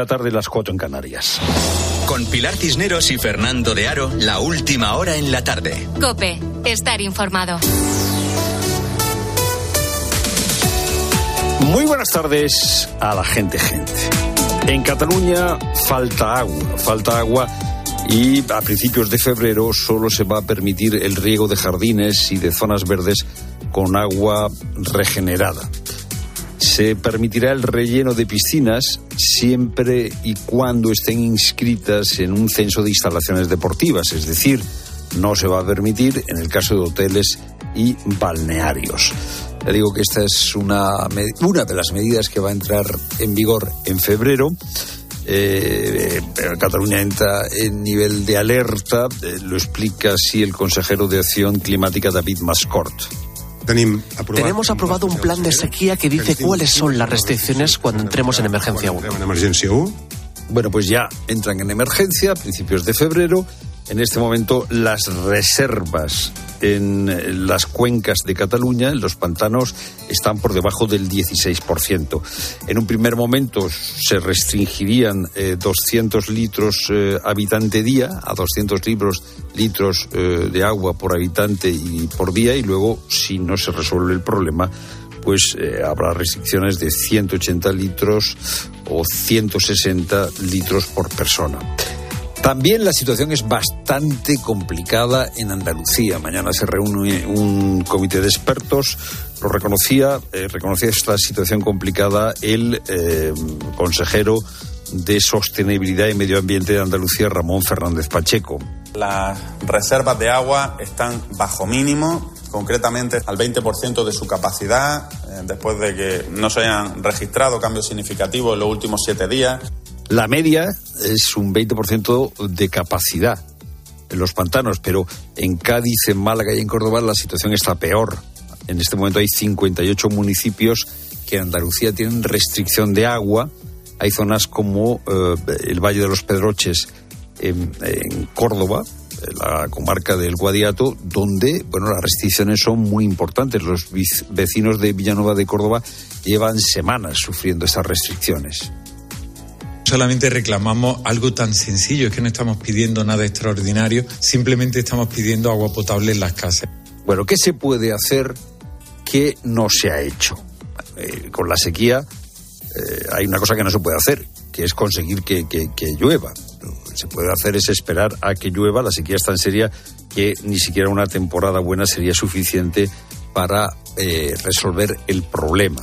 La tarde, las cuatro en Canarias. Con Pilar Cisneros y Fernando de Aro, la última hora en la tarde. Cope, estar informado. Muy buenas tardes a la gente, gente. En Cataluña falta agua, falta agua y a principios de febrero solo se va a permitir el riego de jardines y de zonas verdes con agua regenerada se permitirá el relleno de piscinas siempre y cuando estén inscritas en un censo de instalaciones deportivas, es decir, no se va a permitir en el caso de hoteles y balnearios. Le digo que esta es una, una de las medidas que va a entrar en vigor en febrero. Eh, Cataluña entra en nivel de alerta, eh, lo explica así el consejero de Acción Climática David Mascort. Tenemos aprobado un plan de sequía que dice cuáles son las restricciones cuando entremos en emergencia 1. Bueno, pues ya entran en emergencia a principios de febrero en este momento las reservas en las cuencas de Cataluña, en los pantanos, están por debajo del 16%. En un primer momento se restringirían 200 eh, litros eh, habitante día, a 200 libros, litros eh, de agua por habitante y por día, y luego, si no se resuelve el problema, pues habrá restricciones de 180 litros o 160 litros por persona. También la situación es bastante complicada en Andalucía. Mañana se reúne un comité de expertos. Lo reconocía, eh, reconocía esta situación complicada el eh, consejero de Sostenibilidad y Medio Ambiente de Andalucía, Ramón Fernández Pacheco. Las reservas de agua están bajo mínimo, concretamente al 20% de su capacidad, eh, después de que no se hayan registrado cambios significativos en los últimos siete días. La media es un 20% de capacidad en los pantanos, pero en Cádiz, en Málaga y en Córdoba la situación está peor. En este momento hay 58 municipios que en Andalucía tienen restricción de agua. Hay zonas como eh, el Valle de los Pedroches en, en, Córdoba, la comarca del Guadiato, donde bueno las restricciones son muy importantes. Los vecinos de Villanueva de Córdoba llevan semanas sufriendo estas restricciones solamente reclamamos algo tan sencillo, es que no estamos pidiendo nada extraordinario, simplemente estamos pidiendo agua potable en las casas. Bueno, ¿qué se puede hacer que no se ha hecho? Eh, con la sequía eh, hay una cosa que no se puede hacer, que es conseguir que, llueva. Lo que se puede hacer es esperar a que llueva. La sequía es tan seria que ni siquiera una temporada buena sería suficiente para eh, resolver el problema.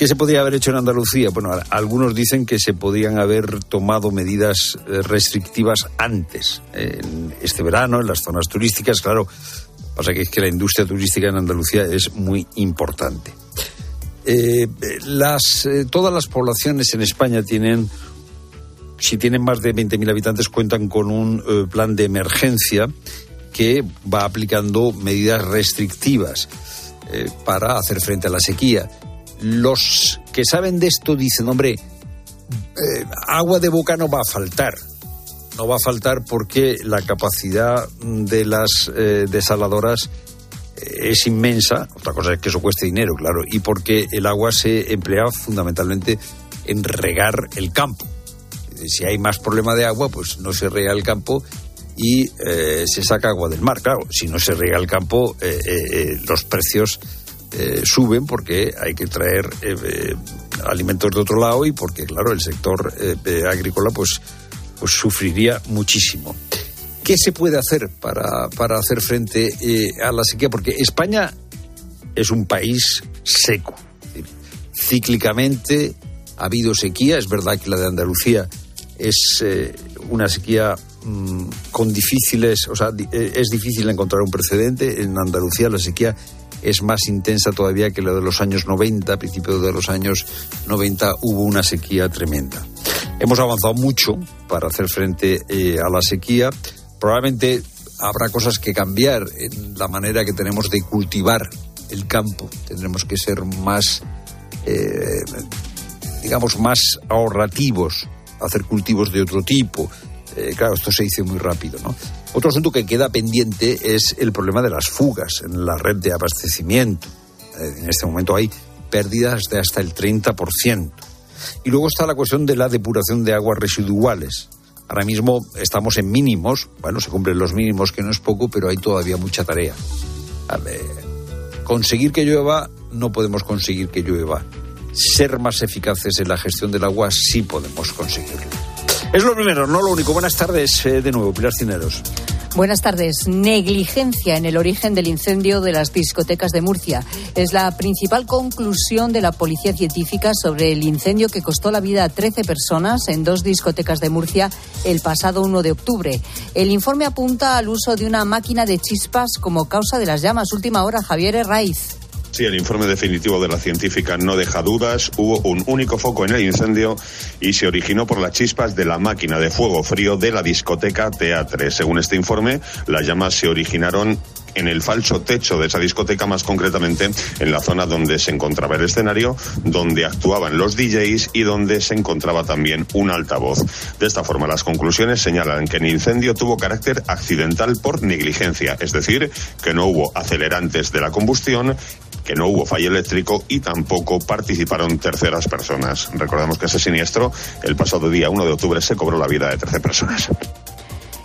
¿Qué se podría haber hecho en Andalucía? Bueno, algunos dicen que se podían haber tomado medidas eh, restrictivas antes, en este verano, en las zonas turísticas. Claro, pasa que es que la industria turística en Andalucía es muy importante. Eh, las, eh, todas las poblaciones en España tienen, si tienen más de 20.000 habitantes, cuentan con un plan de emergencia que va aplicando medidas restrictivas para hacer frente a la sequía los que saben de esto dicen, hombre, eh, agua de boca no va a faltar. No va a faltar porque la capacidad de las eh, desaladoras eh, es inmensa. Otra cosa es que eso cueste dinero, claro. Y porque el agua se emplea fundamentalmente en regar el campo. Si hay más problema de agua, pues no se rega el campo y se saca agua del mar. Claro, si no se riega el campo, los precios eh, suben porque hay que traer eh, eh, alimentos de otro lado y porque, claro, el sector agrícola pues, pues sufriría muchísimo. ¿Qué se puede hacer para, para hacer frente a la sequía? Porque España es un país seco. Cíclicamente ha habido sequía, es verdad que la de Andalucía es una sequía mm, con difíciles, o sea, es difícil encontrar un precedente. En Andalucía la sequía es más intensa todavía que la de los años 90. A principios de los años 90 hubo una sequía tremenda. Hemos avanzado mucho para hacer frente eh, a la sequía. Probablemente habrá cosas que cambiar en la manera que tenemos de cultivar el campo. Tendremos que ser más, eh, digamos, más ahorrativos, hacer cultivos de otro tipo. Eh, claro, esto se dice muy rápido, ¿no? Otro asunto que queda pendiente es el problema de las fugas en la red de abastecimiento. Eh, en este momento hay pérdidas de hasta el 30%. Y luego está la cuestión de la depuración de aguas residuales. Ahora mismo estamos en mínimos, bueno, se cumplen los mínimos, que no es poco, pero hay todavía mucha tarea. conseguir que llueva, no podemos conseguir que llueva. Ser más eficaces en la gestión del agua, sí podemos conseguirlo. Es lo primero, no lo único. Buenas tardes eh, de nuevo, Pilar Cineros. Buenas tardes. Negligencia en el origen del incendio de las discotecas de Murcia. Es la principal conclusión de la policía científica sobre el incendio que costó la vida a 13 personas en dos discotecas de Murcia el pasado 1 de octubre. El informe apunta al uso de una máquina de chispas como causa de las llamas. Última hora, Javier Herraiz. Sí, el informe definitivo de la científica no deja dudas. Hubo un único foco en el incendio y se originó por las chispas de la máquina de fuego frío de la discoteca Teatre. Según este informe, las llamas se originaron en el falso techo de esa discoteca, más concretamente en la zona donde se encontraba el escenario, donde actuaban los DJs y donde se encontraba también un altavoz. De esta forma, las conclusiones señalan que el incendio tuvo carácter accidental por negligencia, es decir, que no hubo acelerantes de la combustión que no hubo fallo eléctrico y tampoco participaron terceras personas. Recordamos que ese siniestro, el pasado día 1 de octubre, se cobró la vida de 13 personas.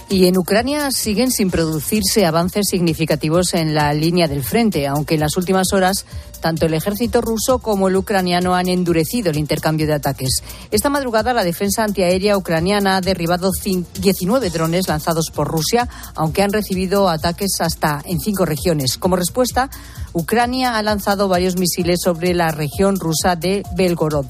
Y en Ucrania siguen sin producirse avances significativos en la línea del frente, aunque en las últimas horas tanto el ejército ruso como el ucraniano han endurecido el intercambio de ataques. Esta madrugada la defensa antiaérea ucraniana ha derribado 19 drones lanzados por Rusia, aunque han recibido ataques hasta en cinco regiones. Como respuesta, Ucrania ha lanzado varios misiles sobre la región rusa de Belgorod.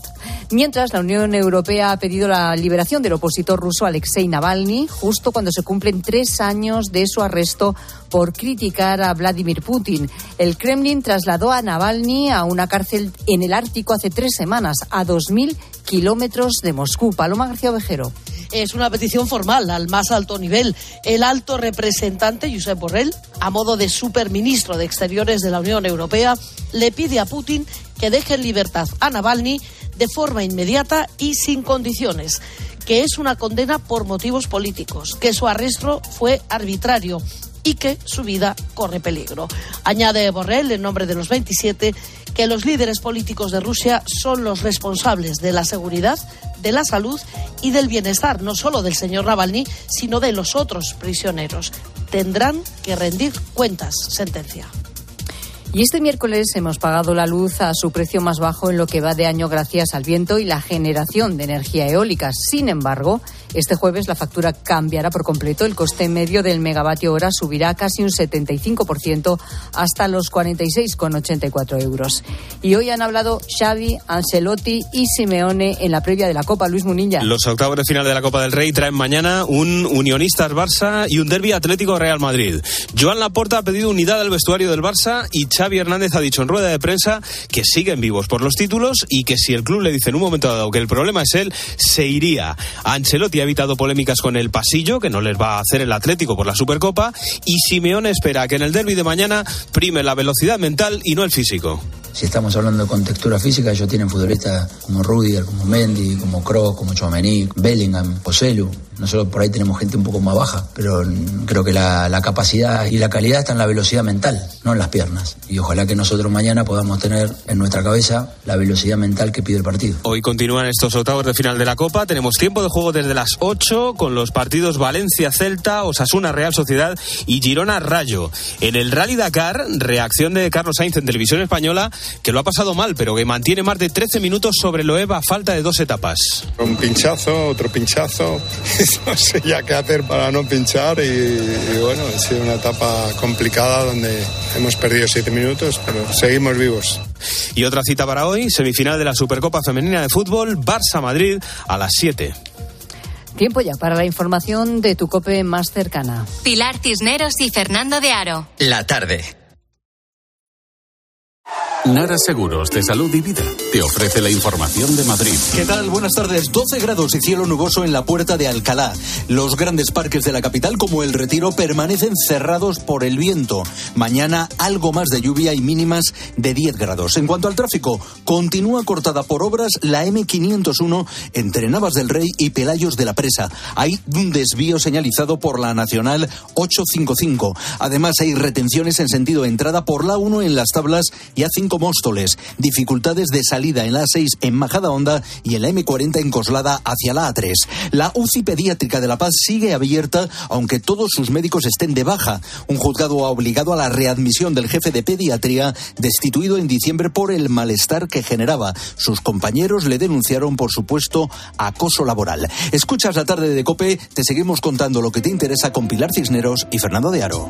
Mientras, la Unión Europea ha pedido la liberación del opositor ruso Alexei Navalny, justo cuando se cumplen tres años de su arresto por criticar a Vladimir Putin. El Kremlin trasladó a Navalny a una cárcel en el Ártico hace tres semanas, a 2.000 kilómetros de Moscú. Paloma García Ovejero es una petición formal al más alto nivel. El alto representante, Josep Borrell, a modo de superministro de Exteriores de la Unión Europea, le pide a Putin que deje en libertad a Navalny de forma inmediata y sin condiciones que es una condena por motivos políticos, que su arresto fue arbitrario y que su vida corre peligro. Añade Borrell, en nombre de los 27, que los líderes políticos de Rusia son los responsables de la seguridad, de la salud y del bienestar, no solo del señor Navalny, sino de los otros prisioneros. Tendrán que rendir cuentas, sentencia. Y este miércoles hemos pagado la luz a su precio más bajo en lo que va de año gracias al viento y la generación de energía eólica. Sin embargo, este jueves la factura cambiará por completo. El coste medio del megavatio hora subirá casi un 75% hasta los 46,84 euros. Y hoy han hablado Xavi, Ancelotti y Simeone en la previa de la Copa Luis Munilla. Los octavos de final de la Copa del Rey traen mañana un Unionistas Barça y un derby Atlético Real Madrid. Joan Laporta ha pedido unidad al vestuario del Barça y Xavi Hernández ha dicho en rueda de prensa que siguen vivos por los títulos y que si el club le dice en un momento dado que el problema es él, se iría. Ancelotti evitado polémicas con el pasillo, que no les va a hacer el Atlético por la Supercopa, y Simeone espera que en el derby de mañana prime la velocidad mental y no el físico. Si estamos hablando con textura física, ellos tienen futbolistas como Rudiger, como Mendy, como Kroos, como Chouameni, Bellingham, Poselu. Nosotros por ahí tenemos gente un poco más baja, pero creo que la, la, capacidad y la calidad está en la velocidad mental, no en las piernas. Y ojalá que nosotros mañana podamos tener en nuestra cabeza la velocidad mental que pide el partido. Hoy continúan estos octavos de final de la Copa. Tenemos tiempo de juego desde las 8 con los partidos Valencia-Celta, Osasuna-Real Sociedad y Girona-Rayo. En el Rally Dakar, reacción de Carlos Sainz en televisión española, que lo ha pasado mal, pero que mantiene más de 13 minutos sobre Loeva a falta de dos etapas. Un pinchazo, otro pinchazo no sé ya qué hacer para no pinchar y, bueno, ha sido una etapa complicada donde hemos perdido siete minutos, pero seguimos vivos. Y otra cita para hoy, semifinal de la Supercopa Femenina de Fútbol, Barça-Madrid a las 7. Tiempo ya para la información de tu cope más cercana. Pilar Cisneros y Fernando de Aro. La tarde. Nara Seguros de Salud y Vida te ofrece la información de Madrid. ¿Qué tal? Buenas tardes. 12 grados y cielo nuboso en la puerta de Alcalá. Los grandes parques de la capital, como el Retiro, permanecen cerrados por el viento. Mañana algo más de lluvia y mínimas de 10 grados. En cuanto al tráfico, continúa cortada por obras la M501 entre Navas del Rey y Pelayos de la Presa. Hay un desvío señalizado por la Nacional 855. Además, hay retenciones en sentido entrada por la 1 en las tablas y A5 Móstoles. Dificultades de salida en la A6 en Majada Honda y en la M40 en Coslada hacia la A3. La UCI pediátrica de La Paz sigue abierta, aunque todos sus médicos estén de baja. Un juzgado ha obligado a la readmisión del jefe de pediatría, destituido en diciembre por el malestar que generaba. Sus compañeros le denunciaron por supuesto acoso laboral. Escuchas la tarde de Cope, te seguimos contando lo que te interesa con Pilar Cisneros y Fernando de Aro.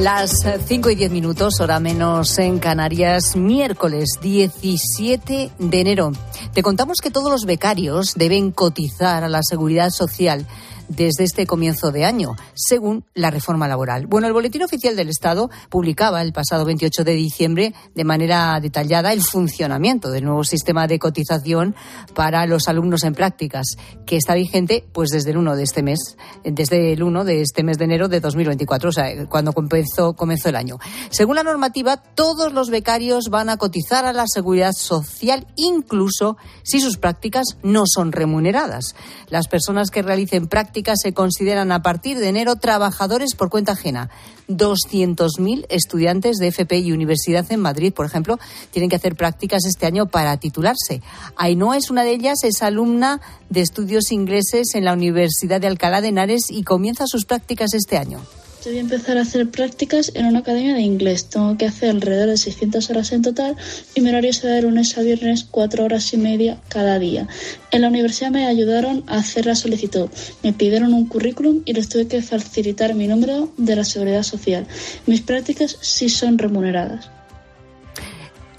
Las 5 y 10 minutos, hora menos en Canarias, miércoles 17 de enero. Te contamos que todos los becarios deben cotizar a la seguridad social desde este comienzo de año, según la reforma laboral. Bueno, el Boletín Oficial del Estado publicaba el pasado 28 de diciembre de manera detallada el funcionamiento del nuevo sistema de cotización para los alumnos en prácticas, que está vigente pues desde el 1 de este mes, desde el 1 de este mes de enero de 2024, o sea, cuando comenzó, comenzó el año. Según la normativa, todos los becarios van a cotizar a la seguridad social, incluso si sus prácticas no son remuneradas. Las personas que realicen prácticas se consideran a partir de enero trabajadores por cuenta ajena. 200.000 estudiantes de FP y Universidad en Madrid, por ejemplo, tienen que hacer prácticas este año para titularse. Ainhoa es una de ellas, es alumna de estudios ingleses en la Universidad de Alcalá de Henares y comienza sus prácticas este año. Voy a empezar a hacer prácticas en una academia de inglés. Tengo que hacer alrededor de 600 horas en total y mi horario será de lunes a viernes, cuatro horas y media cada día. En la universidad me ayudaron a hacer la solicitud. Me pidieron un currículum y les tuve que facilitar mi número de la seguridad social. Mis prácticas sí son remuneradas.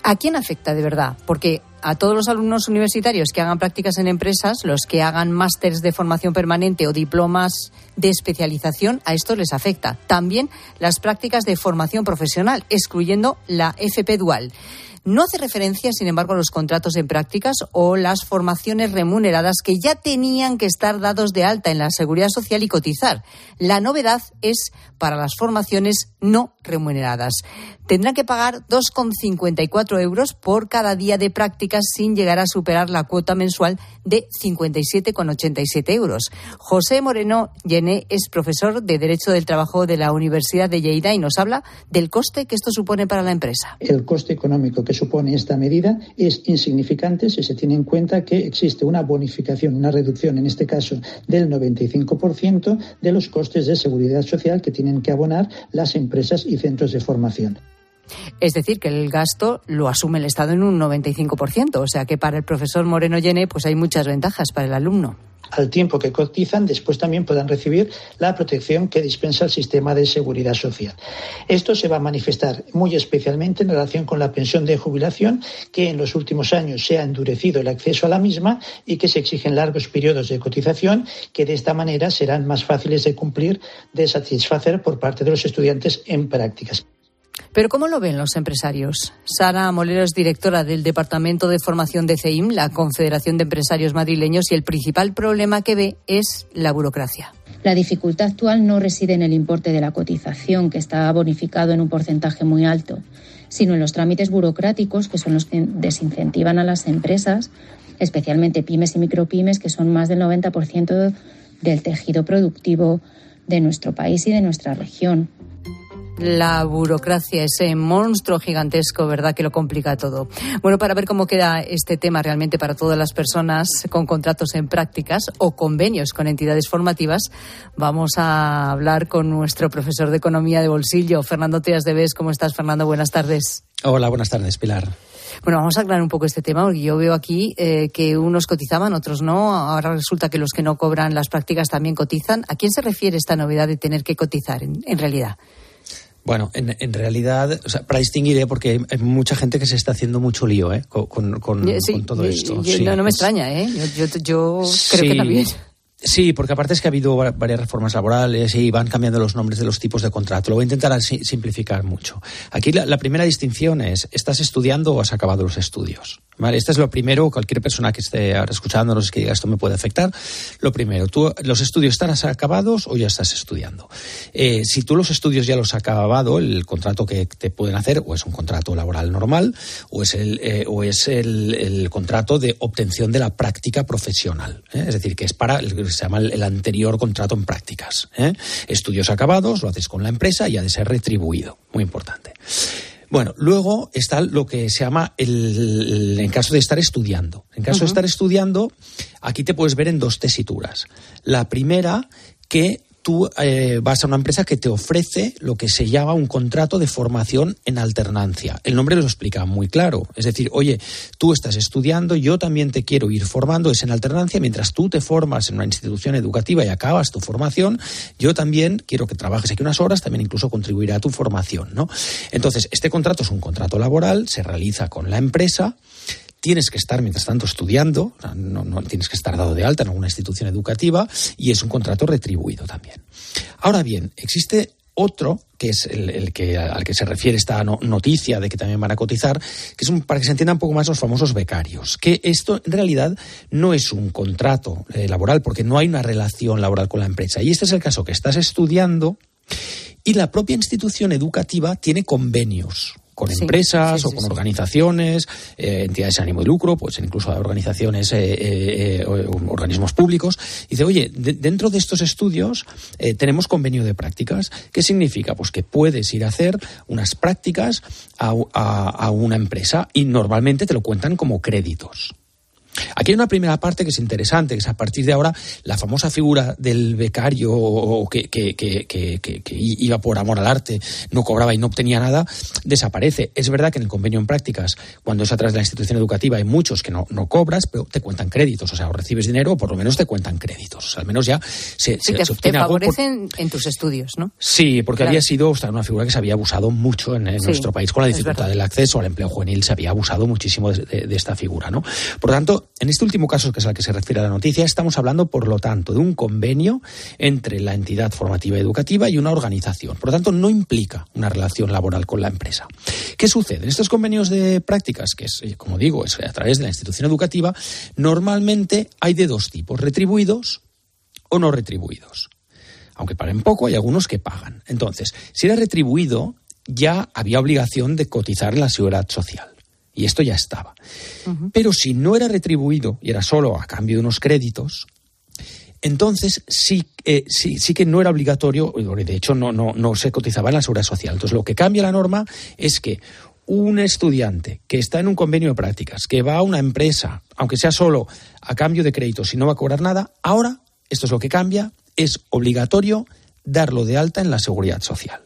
¿A quién afecta de verdad? Porque a todos los alumnos universitarios que hagan prácticas en empresas, los que hagan másteres de formación permanente o diplomas de especialización, a esto les afecta. También las prácticas de formación profesional, excluyendo la FP dual. No hace referencia, sin embargo, a los contratos en prácticas o las formaciones remuneradas que ya tenían que estar dados de alta en la seguridad social y cotizar. La novedad es para las formaciones no remuneradas. Tendrán que pagar 2,54 euros por cada día de prácticas sin llegar a superar la cuota mensual de 57,87 euros. José Moreno Llené es profesor de Derecho del Trabajo de la Universidad de Lleida y nos habla del coste que esto supone para la empresa. El coste económico que supone esta medida es insignificante si se tiene en cuenta que existe una bonificación, una reducción en este caso del 95% de los costes de seguridad social que tienen que abonar las empresas y centros de formación. Es decir, que el gasto lo asume el Estado en un 95%, o sea que para el profesor Moreno Llene pues hay muchas ventajas para el alumno al tiempo que cotizan, después también puedan recibir la protección que dispensa el sistema de seguridad social. Esto se va a manifestar muy especialmente en relación con la pensión de jubilación, que en los últimos años se ha endurecido el acceso a la misma y que se exigen largos periodos de cotización, que de esta manera serán más fáciles de cumplir, de satisfacer por parte de los estudiantes en prácticas. Pero ¿cómo lo ven los empresarios? Sara Molero es directora del Departamento de Formación de CEIM, la Confederación de Empresarios Madrileños, y el principal problema que ve es la burocracia. La dificultad actual no reside en el importe de la cotización, que está bonificado en un porcentaje muy alto, sino en los trámites burocráticos, que son los que desincentivan a las empresas, especialmente pymes y micropymes, que son más del 90% del tejido productivo de nuestro país y de nuestra región la burocracia, ese monstruo gigantesco, ¿verdad?, que lo complica todo. Bueno, para ver cómo queda este tema realmente para todas las personas con contratos en prácticas o convenios con entidades formativas, vamos a hablar con nuestro profesor de Economía de Bolsillo, Fernando Teas de Bes. ¿Cómo estás, Fernando? Buenas tardes. Hola, buenas tardes, Pilar. Bueno, vamos a aclarar un poco este tema, porque yo veo aquí eh, que unos cotizaban, otros no. Ahora resulta que los que no cobran las prácticas también cotizan. ¿A quién se refiere esta novedad de tener que cotizar en realidad? Bueno, en, en realidad, o sea, para distinguir, ¿eh? porque hay, mucha gente que se está haciendo mucho lío ¿eh? con, con, con, todo esto. no, no, me extraña, ¿eh? Yo, yo, creo que también. Sí, porque aparte es que ha habido varias reformas laborales y van cambiando los nombres de los tipos de contrato. Lo voy a intentar simplificar mucho. Aquí la, primera distinción es, ¿estás estudiando o has acabado los estudios? ¿Vale? Este es lo primero, cualquier persona que esté ahora escuchándonos que diga esto me puede afectar. Lo primero, ¿tú los estudios están acabados o ya estás estudiando? Eh, si tú los estudios ya los has acabado, el contrato que te pueden hacer o es un contrato laboral normal o es el, eh, o es el, contrato de obtención de la práctica profesional. ¿eh? Es decir, que es para el se llama el, anterior contrato en prácticas. ¿eh? Estudios acabados, lo haces con la empresa y ha de ser retribuido. Muy importante. Bueno, luego está lo que se llama el, en caso de estar estudiando. En caso de estar estudiando, aquí te puedes ver en dos tesituras. La primera, que tú eh, vas a una empresa que te ofrece lo que se llama un contrato de formación en alternancia. El nombre lo explica muy claro. Es decir, oye, tú estás estudiando, yo también te quiero ir formando, es en alternancia, mientras tú te formas en una institución educativa y acabas tu formación, yo también quiero que trabajes aquí unas horas, también incluso contribuirá a tu formación, ¿no? Entonces, este contrato es un contrato laboral, se realiza con la empresa, tienes que estar, mientras tanto, estudiando, no, tienes que estar dado de alta en alguna institución educativa y es un contrato retribuido también. Ahora bien, existe otro, que es el, que, al que se refiere esta noticia de que también van a cotizar, que es un, para que se entienda un poco más los famosos becarios. Que esto en realidad no es un contrato eh, laboral, porque no hay una relación laboral con la empresa. Y este es el caso que estás estudiando y la propia institución educativa tiene convenios con empresas o con organizaciones, eh, entidades de ánimo de lucro, pues incluso organizaciones, eh, eh, organismos públicos. dice, oye, dentro de estos estudios tenemos convenio de prácticas. ¿Qué significa? Pues que puedes ir a hacer unas prácticas a una empresa y normalmente te lo cuentan como créditos. Aquí hay una primera parte que es interesante, que es a partir de ahora la famosa figura del becario que, iba por amor al arte, no cobraba y no obtenía nada, desaparece. Es verdad que en el convenio en prácticas, cuando es a través de la institución educativa, hay muchos que no, no cobras, pero te cuentan créditos, o sea, o recibes dinero o por lo menos te cuentan créditos. O sea, al menos ya se, te, favorecen en tus estudios, ¿no? Sí, porque había sido una figura que se había abusado mucho en, nuestro país con la dificultad del acceso al empleo juvenil, se había abusado muchísimo de, de esta figura, ¿no? Por lo en este último caso, que es al que se refiere la noticia, estamos hablando, por lo tanto, de un convenio entre la entidad formativa educativa y una organización. Por lo tanto, no implica una relación laboral con la empresa. ¿Qué sucede? En estos convenios de prácticas, que es, eh, como digo, es a través de la institución educativa, normalmente hay de dos tipos, retribuidos o no retribuidos. Aunque paguen poco, hay algunos que pagan. Entonces, si era retribuido, ya había obligación de cotizar la seguridad social. Y esto ya estaba. Pero si no era retribuido y era solo a cambio de unos créditos, entonces sí, eh, sí, sí, que no era obligatorio, de hecho no, no, no se cotizaba en la seguridad social. Entonces lo que cambia la norma es que un estudiante que está en un convenio de prácticas, que va a una empresa, aunque sea solo a cambio de créditos y no va a cobrar nada, ahora, esto es lo que cambia, es obligatorio darlo de alta en la seguridad social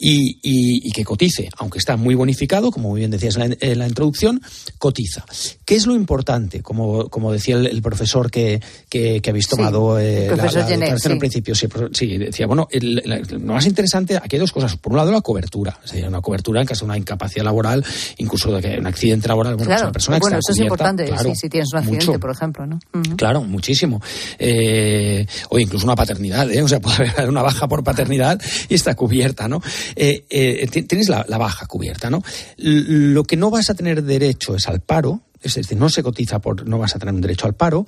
y, que cotice, aunque está muy bonificado, como muy bien decías en la, introducción, cotiza. ¿Qué es lo importante? Como, como decía el, profesor que, que, habéis tomado eh, la, sí. principio, sí, decía, bueno, lo más interesante, aquí hay dos cosas. Por un lado, la cobertura, es decir, una cobertura en caso de una incapacidad laboral, incluso de que un accidente laboral, bueno, pues una persona bueno eso es importante, si tienes un accidente, por ejemplo, ¿no? Claro, muchísimo. Eh, o incluso una paternidad, ¿eh? o sea, puede haber una baja por paternidad y está cubierta, ¿no? Eh, eh, tienes la, baja cubierta, ¿no? Lo que no vas a tener derecho es al paro, es decir, no se cotiza por, no vas a tener un derecho al paro.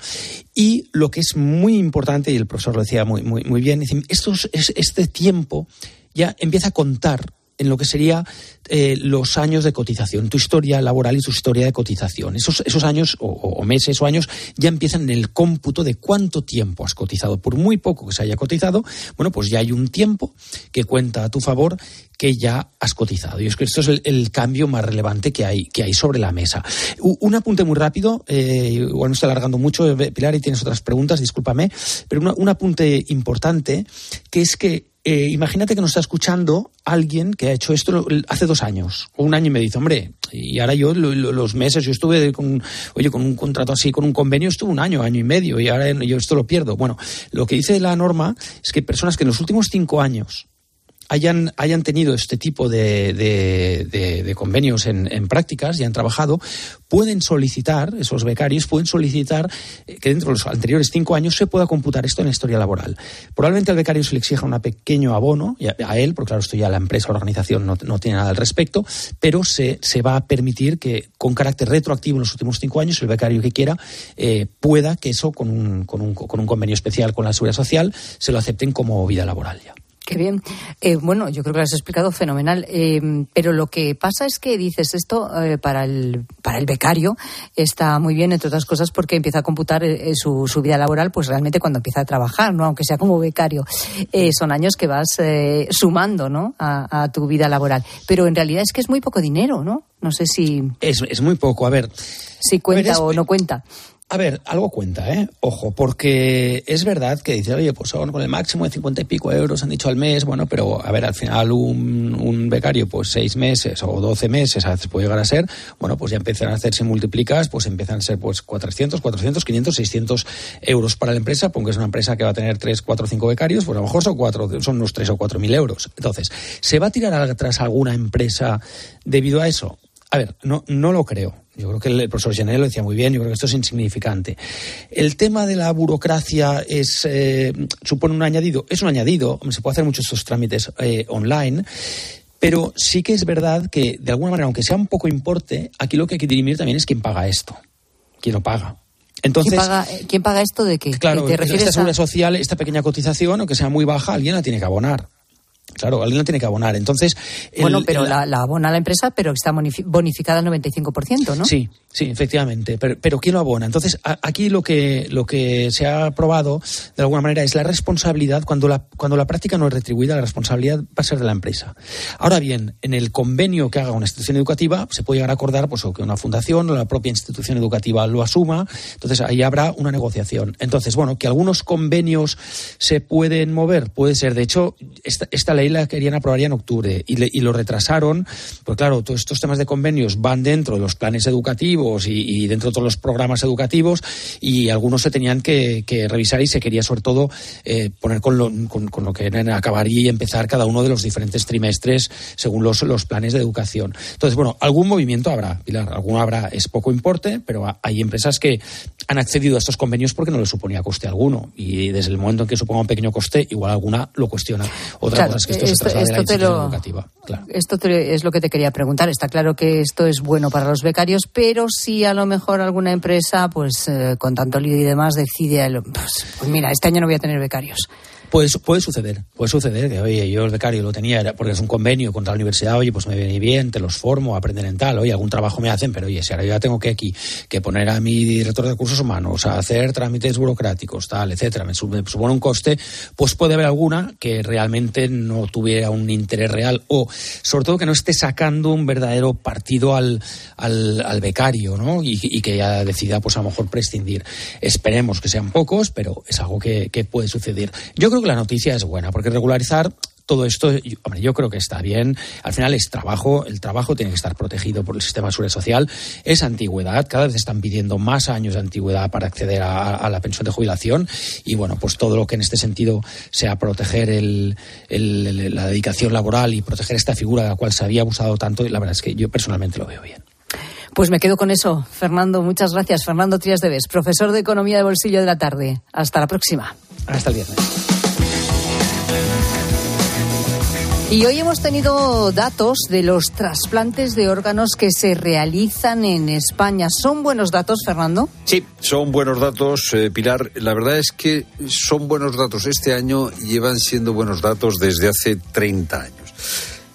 Y lo que es muy importante, y el profesor lo decía muy, muy, bien, estos, este tiempo ya empieza a contar en lo que sería eh, los años de cotización, tu historia laboral y tu historia de cotización. Esos, esos años o, meses o años ya empiezan en el cómputo de cuánto tiempo has cotizado. Por muy poco que se haya cotizado, bueno, pues ya hay un tiempo que cuenta a tu favor que ya has cotizado. Y es que esto es el, cambio más relevante que hay, que hay sobre la mesa. Un apunte muy rápido, eh, igual me estoy alargando mucho, eh, Pilar, y tienes otras preguntas, discúlpame, pero un apunte importante, que es que eh, imagínate que nos está escuchando alguien que ha hecho esto hace dos años o un año y me dice, hombre, y ahora yo los meses, yo estuve con, oye, con un contrato así, con un convenio, estuve un año, año y medio y ahora yo esto lo pierdo. Bueno, lo que dice la norma es que personas que en los últimos cinco años hayan, hayan tenido este tipo de, de, convenios en, prácticas y han trabajado, pueden solicitar, esos becarios pueden solicitar eh, que dentro de los anteriores cinco años se pueda computar esto en la historia laboral. Probablemente al becario se le exija un pequeño abono a, él, porque claro, esto ya la empresa o la organización no, no tiene nada al respecto, pero se, se, va a permitir que con carácter retroactivo en los últimos cinco años el becario que quiera eh, pueda que eso con un, con, un, con un convenio especial con la Seguridad Social se lo acepten como vida laboral ya. Qué bien. Eh, bueno, yo creo que lo has explicado fenomenal. Eh, pero lo que pasa es que dices esto eh, para, el, para el becario está muy bien, entre otras cosas, porque empieza a computar su, su, vida laboral, pues realmente cuando empieza a trabajar, ¿no? Aunque sea como becario. son años que vas sumando, ¿no? A, a, tu vida laboral. Pero en realidad es que es muy poco dinero, ¿no? No sé si. Es, es muy poco. A ver. Si cuenta o no cuenta. A ver, algo cuenta, ¿eh? Ojo, porque es verdad que dice, oye, pues son con el máximo de cincuenta y pico euros, han dicho al mes, bueno, pero a ver, al final un, un becario, pues seis meses o doce meses, a veces puede llegar a ser, bueno, pues ya empiezan a hacerse multiplicas, pues empiezan a ser pues 400, 400, 500, 600 euros para la empresa, porque es una empresa que va a tener tres, cuatro, cinco becarios, pues a lo mejor son cuatro, son unos tres o cuatro mil euros. Entonces, ¿se va a tirar atrás alguna empresa debido a eso? A ver, no, no lo creo. Yo creo que el, profesor Gené lo decía muy bien, yo creo que esto es insignificante. El tema de la burocracia es, eh, supone un añadido, es un añadido, se puede hacer muchos estos trámites eh, online, pero sí que es verdad que, de alguna manera, aunque sea un poco importe, aquí lo que hay que dirimir también es quién paga esto, quién lo paga. Entonces, ¿Quién, paga, esto de qué? Claro, ¿Te esta seguridad social, esta pequeña cotización, aunque sea muy baja, alguien la tiene que abonar. Claro, alguien lo tiene que abonar. Entonces. bueno, pero la, la, abona la empresa, pero está bonificada al 95%, ¿no? Sí, sí, efectivamente. Pero, pero ¿quién lo abona? Entonces, aquí lo que, lo que se ha aprobado, de alguna manera, es la responsabilidad. Cuando la, cuando la práctica no es retribuida, la responsabilidad va a ser de la empresa. Ahora bien, en el convenio que haga una institución educativa, se puede llegar a acordar pues, o que una fundación o la propia institución educativa lo asuma. Entonces, ahí habrá una negociación. Entonces, bueno, que algunos convenios se pueden mover, puede ser. De hecho, esta, esta ley la querían aprobar ya en octubre y, lo retrasaron, porque claro, todos estos temas de convenios van dentro de los planes educativos y, dentro de todos los programas educativos y algunos se tenían que, revisar y se quería sobre todo eh, poner con lo, con, lo que acabaría y empezar cada uno de los diferentes trimestres según los, los planes de educación. Entonces, bueno, algún movimiento habrá, Pilar, alguno habrá, es poco importe, pero hay empresas que han accedido a estos convenios porque no les suponía coste alguno y desde el momento en que suponga un pequeño coste, igual alguna lo cuestiona. Otra cosa es que esto, es lo que te quería preguntar. Está claro que esto es bueno para los becarios, pero si a lo mejor alguna empresa, pues eh, con tanto lío y demás, decide, pues, pues mira, este año no voy a tener becarios. Pues puede suceder, puede suceder que, oye, yo el becario lo tenía porque es un convenio contra la universidad, oye, pues me viene bien, te los formo, aprenden en tal, oye, algún trabajo me hacen, pero oye, si ahora yo ya tengo que aquí, que poner a mi director de recursos humanos, a hacer trámites burocráticos, tal, etcétera, me, supone un coste, pues puede haber alguna que realmente no tuviera un interés real o, sobre todo, que no esté sacando un verdadero partido al, al, becario, ¿no? Y, que ya decida, pues a lo mejor prescindir. Esperemos que sean pocos, pero es algo que, que puede suceder. Yo creo que la noticia es buena, porque regularizar todo esto, hombre, yo creo que está bien. Al final es trabajo, el trabajo tiene que estar protegido por el sistema de seguridad social. Es antigüedad, cada vez están pidiendo más años de antigüedad para acceder a, la pensión de jubilación. Y bueno, pues todo lo que en este sentido sea proteger el, la dedicación laboral y proteger esta figura de la cual se había abusado tanto, la verdad es que yo personalmente lo veo bien. Pues me quedo con eso. Fernando, muchas gracias. Fernando Trías de profesor de Economía de Bolsillo de la Tarde. Hasta la próxima. Hasta el viernes. Y hoy hemos tenido datos de los trasplantes de órganos que se realizan en España. ¿Son buenos datos, Fernando? Sí, son buenos datos, eh, Pilar. La verdad es que son buenos datos este año llevan siendo buenos datos desde hace 30 años.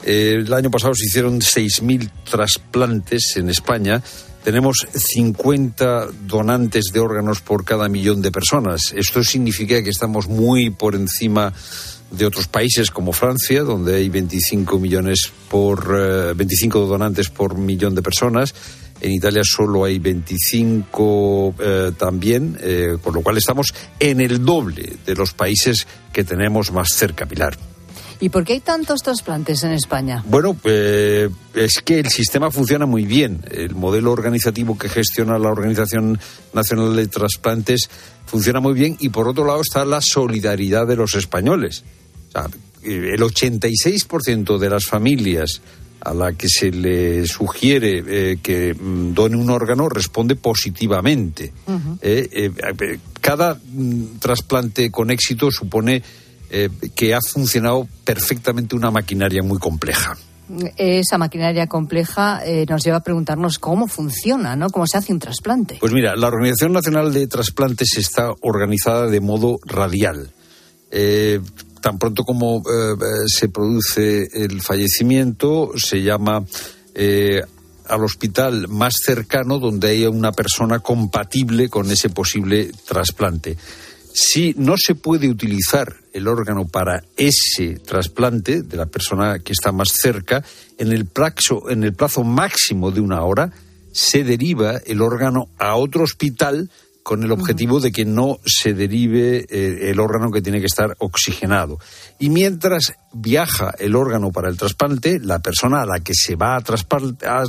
Eh, el año pasado se hicieron 6.000 trasplantes en España. Tenemos 50 donantes de órganos por cada millón de personas. Esto significa que estamos muy por encima de otros países como Francia, donde hay 25 millones por 25 eh, donantes por millón de personas. En Italia solo hay 25 eh, también, eh, por lo cual estamos en el doble de los países que tenemos más cerca, Pilar. ¿Y por qué hay tantos trasplantes en España? Bueno, es que el sistema funciona muy bien. El modelo organizativo que gestiona la Organización Nacional de Trasplantes funciona muy bien y por otro lado está la solidaridad de los españoles. el 86% de las familias a la que se le sugiere eh, que mm, done un órgano responde positivamente. Eh, eh, cada mm, trasplante con éxito supone que ha funcionado perfectamente una maquinaria muy compleja esa maquinaria compleja nos lleva a preguntarnos cómo funciona, ¿no? Cómo se hace un trasplante. Pues mira, la Organización Nacional de Trasplantes está organizada de modo radial tan pronto como eh, se produce el fallecimiento, se llama eh, al hospital más cercano donde haya una persona compatible con ese posible trasplante. Si no se puede utilizar el órgano para ese trasplante de la persona que está más cerca, en el plazo, en el plazo máximo de una hora se deriva el órgano a otro hospital con el objetivo de que no se derive eh, el órgano que tiene que estar oxigenado. Y mientras viaja el órgano para el trasplante, la persona a la que se va a,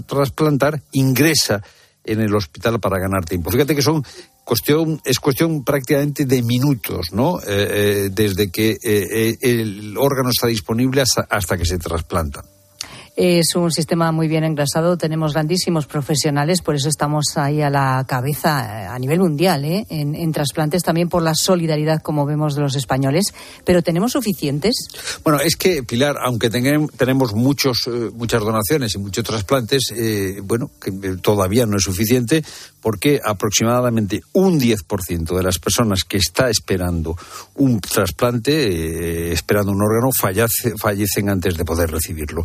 trasplantar ingresa en el hospital para ganar tiempo. Fíjate que son cuestión es cuestión prácticamente de minutos, ¿no? Eh, eh, desde que el órgano está disponible hasta que se trasplanta. Es un sistema muy bien engrasado, tenemos grandísimos profesionales, por eso estamos ahí a la cabeza eh, a nivel mundial, ¿eh? en, trasplantes también por la solidaridad, como vemos, de los españoles. Pero ¿tenemos suficientes? Bueno, es que, Pilar, aunque tenemos muchos, eh, muchas donaciones y muchos trasplantes, eh, bueno, que todavía no es suficiente porque aproximadamente un 10% de las personas que está esperando un trasplante, esperando un órgano, fallecen antes de poder recibirlo.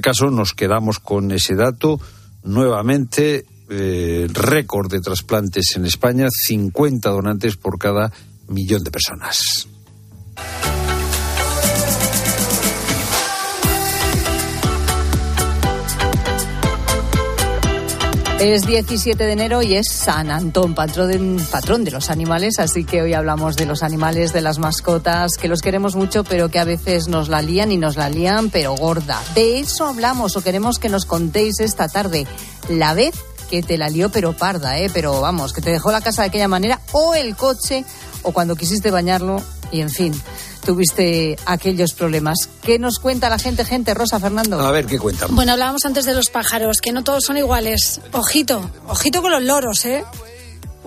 Caso, nos quedamos con ese dato. Nuevamente, eh, récord de trasplantes en España, 50 donantes por cada millón de personas. Es 17 de enero y es San Antón, patrón de, los animales, así que hoy hablamos de los animales, de las mascotas, que los queremos mucho, pero que a veces nos la lían y nos la lían, pero gorda. De eso hablamos o queremos que nos contéis esta tarde. La vez que te la lió pero parda, ¿eh? Pero vamos, que te dejó la casa de aquella manera o el coche o cuando quisiste bañarlo y en fin tuviste aquellos problemas. ¿Qué nos cuenta la gente, gente? Rosa Fernando. A ver, ¿qué cuenta? Bueno, hablábamos antes de los pájaros, que no todos son iguales. Ojito, ojito con los loros, ¿eh?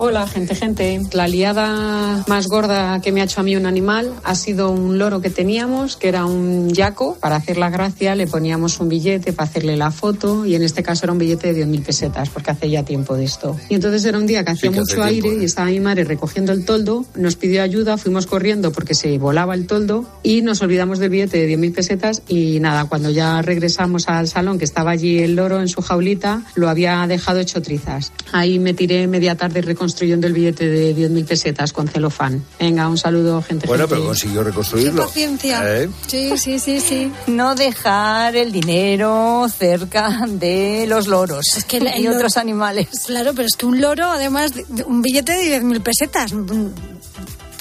Hola, gente, gente. La liada más gorda que me ha hecho a mí un animal ha sido un loro que teníamos, que era un yaco. Para hacer la gracia le poníamos un billete para hacerle la foto y en este caso era un billete de 10.000 pesetas porque hace ya tiempo de esto. Y entonces era un día que hacía mucho aire y ¿eh? estaba mi madre recogiendo el toldo, nos pidió ayuda, fuimos corriendo porque se volaba el toldo y nos olvidamos del billete de 10.000 pesetas y nada, cuando ya regresamos al salón que estaba allí el loro en su jaulita, lo había dejado hecho trizas. Ahí me tiré media tarde reconstruyendo construyendo el billete de 10.000 pesetas con celofán. Venga, un saludo, gente. Bueno, pero consiguió reconstruirlo. Qué paciencia. ¿Eh? Sí, sí, sí, sí. No dejar el dinero cerca de los loros es que y otros animales. Claro, pero es que un loro, además, un billete de 10.000 pesetas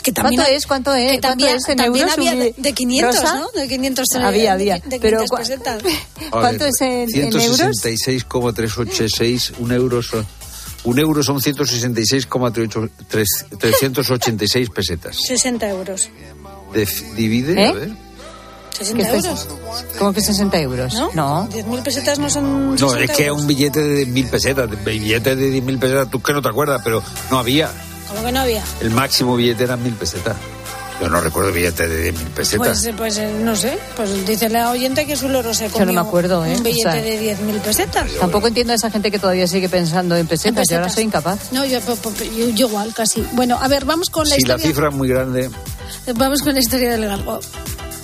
que también, ¿Cuánto es? ¿Cuánto es? también, es en euros? Había de, 500, ¿no? De 500 Había, había. De, pero pesetas. ¿Cuánto es en, en euros? 166,386, un euro son un euro son 166,386 pesetas. 60 euros. divide, ¿Eh? a ver. 60 euros. ¿Cómo que 60 euros? No. no. 10.000 pesetas no son. No, es que un billete de 10.000 pesetas. Billete de 10.000 pesetas, tú que no te acuerdas, pero no había. ¿Cómo que no había? El máximo billete eran 1.000 pesetas. Yo no recuerdo billete de 10.000 pesetas. Pues, pues eh, no sé, pues dice la oyente que su loro se comió Yo no me acuerdo, ¿eh? un billete de 10.000 pesetas. Tampoco entiendo a esa gente que todavía sigue pensando en pesetas, yo ahora soy incapaz. No, yo, yo, igual, casi. Bueno, a ver, vamos con la si historia... Si la cifra es muy grande... Vamos con la historia del galgo.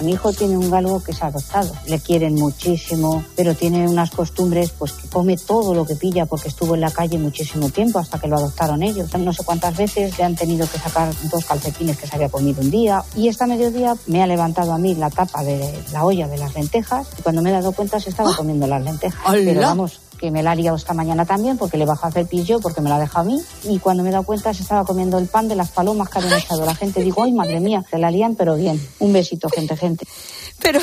Mi hijo tiene un galgo que es adoptado, le quieren muchísimo, pero tiene unas costumbres pues que come todo lo que pilla porque estuvo en la calle muchísimo tiempo hasta que lo adoptaron ellos. No sé cuántas veces le han tenido que sacar dos calcetines que se había comido un día y esta mediodía me ha levantado a mí la tapa de la olla de las lentejas y cuando me he dado cuenta se estaba ¡Ah! comiendo las lentejas. Pero vamos, que me la ha liado esta mañana también porque le bajó a hacer pillo porque me la deja a mí y cuando me he dado cuenta se estaba comiendo el pan de las palomas que habían echado la gente. Digo, ay madre mía, se la lían pero bien. Un besito, gente, gente. Pero...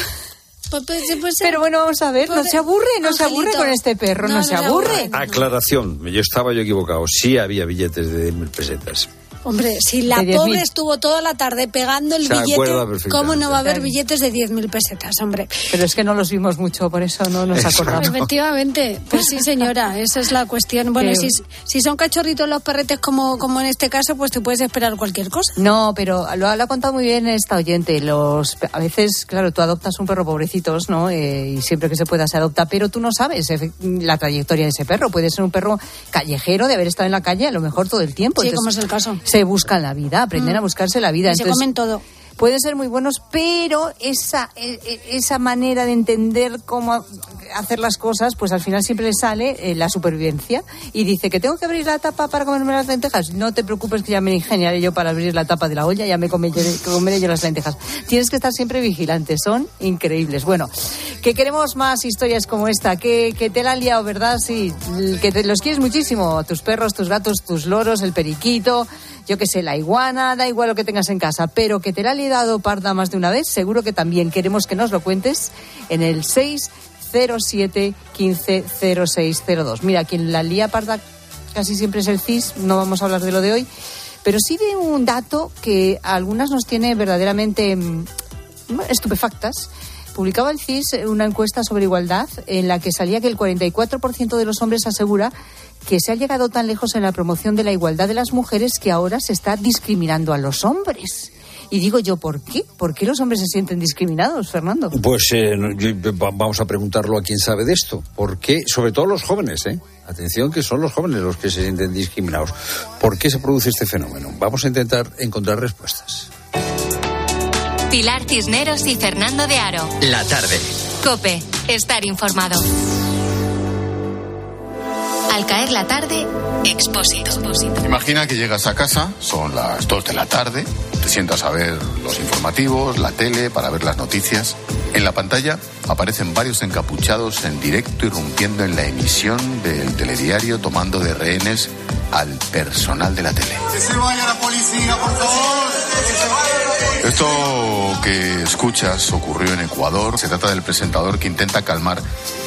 Pues, pues, pero bueno, vamos a ver, no se aburre, no se aburre con este perro, no, se aburre. Aclaración, yo estaba yo equivocado, sí había billetes de mil pesetas. Hombre, si la De 10.000. pobre estuvo toda la tarde pegando el Se billete. ¿cómo no va a haber billetes de 10.000 pesetas, hombre? Pero es que no los vimos mucho, por eso no nos acordamos. Efectivamente, pues sí, señora, esa es la cuestión. Bueno, si, si son cachorritos los perretes como, como en este caso, pues te puedes esperar cualquier cosa. No, pero lo, ha- lo ha contado muy bien esta oyente. Los, a veces, claro, tú adoptas un perro pobrecitos, ¿no? Eh, y siempre que se pueda se adopta, pero tú no sabes efe- la trayectoria de ese perro. Puede ser un perro callejero, de haber estado en la calle a lo mejor todo el tiempo. Sí, Entonces, como es el caso. Se buscan la vida, aprenden Mm. a buscarse la vida. Y se Entonces, comen todo. pueden ser muy buenos, pero esa, e- e- esa manera de entender cómo ha- hacer las cosas, pues al final siempre le sale eh, la supervivencia. Y dice que tengo que abrir la tapa para comerme las lentejas. No te preocupes que ya me ingeniaré yo para abrir la tapa de la olla, ya me comeré, comeré yo las lentejas. Tienes que estar siempre vigilante, son increíbles. Bueno, que queremos más historias como esta, que, que te la han liado, ¿verdad? Sí, que te, los quieres muchísimo, tus perros, tus gatos, tus loros, el periquito yo que sé, la iguana, da igual lo que tengas en casa, pero que te la ha liado parda más de una vez, seguro que también queremos que nos lo cuentes en el 607 150602. Mira, quien la lía parda casi siempre es el CIS, no vamos a hablar de lo de hoy, pero sí de un dato que a algunas nos tiene verdaderamente mm, estupefactas. Publicaba el CIS una encuesta sobre igualdad en la que salía que el 44% de los hombres asegura que se ha llegado tan lejos en la promoción de la igualdad de las mujeres que ahora se está discriminando a los hombres. Y digo yo, ¿por qué? ¿Por qué los hombres se sienten discriminados, Fernando? Pues eh, yo- vamos a preguntarlo a quien sabe de esto. ¿Por qué? Sobre todo los jóvenes, ¿eh? Atención, que son los jóvenes los que se sienten discriminados. ¿Por qué se produce este fenómeno? Vamos a intentar encontrar respuestas. Pilar Cisneros y Fernando de Aro. La tarde. Cope, estar informado. Al caer la tarde, Expósito. Imagina que llegas a casa, son las 2 de la tarde, te sientas a ver los informativos, la tele, para ver las noticias. En la pantalla aparecen varios encapuchados en directo irrumpiendo en la emisión del telediario tomando de rehenes al personal de la tele. Que se vaya la policía, por favor. Que se vaya Esto que escuchas ocurrió en Ecuador. Se trata del presentador que intenta calmar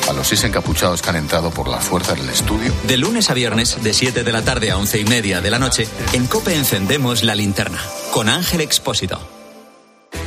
a los seis encapuchados que han entrado por las fuerzas del estudio. De lunes a viernes, de 7 de la tarde a 11 y media de la noche, en Cope encendemos la linterna. Con Ángel Expósito.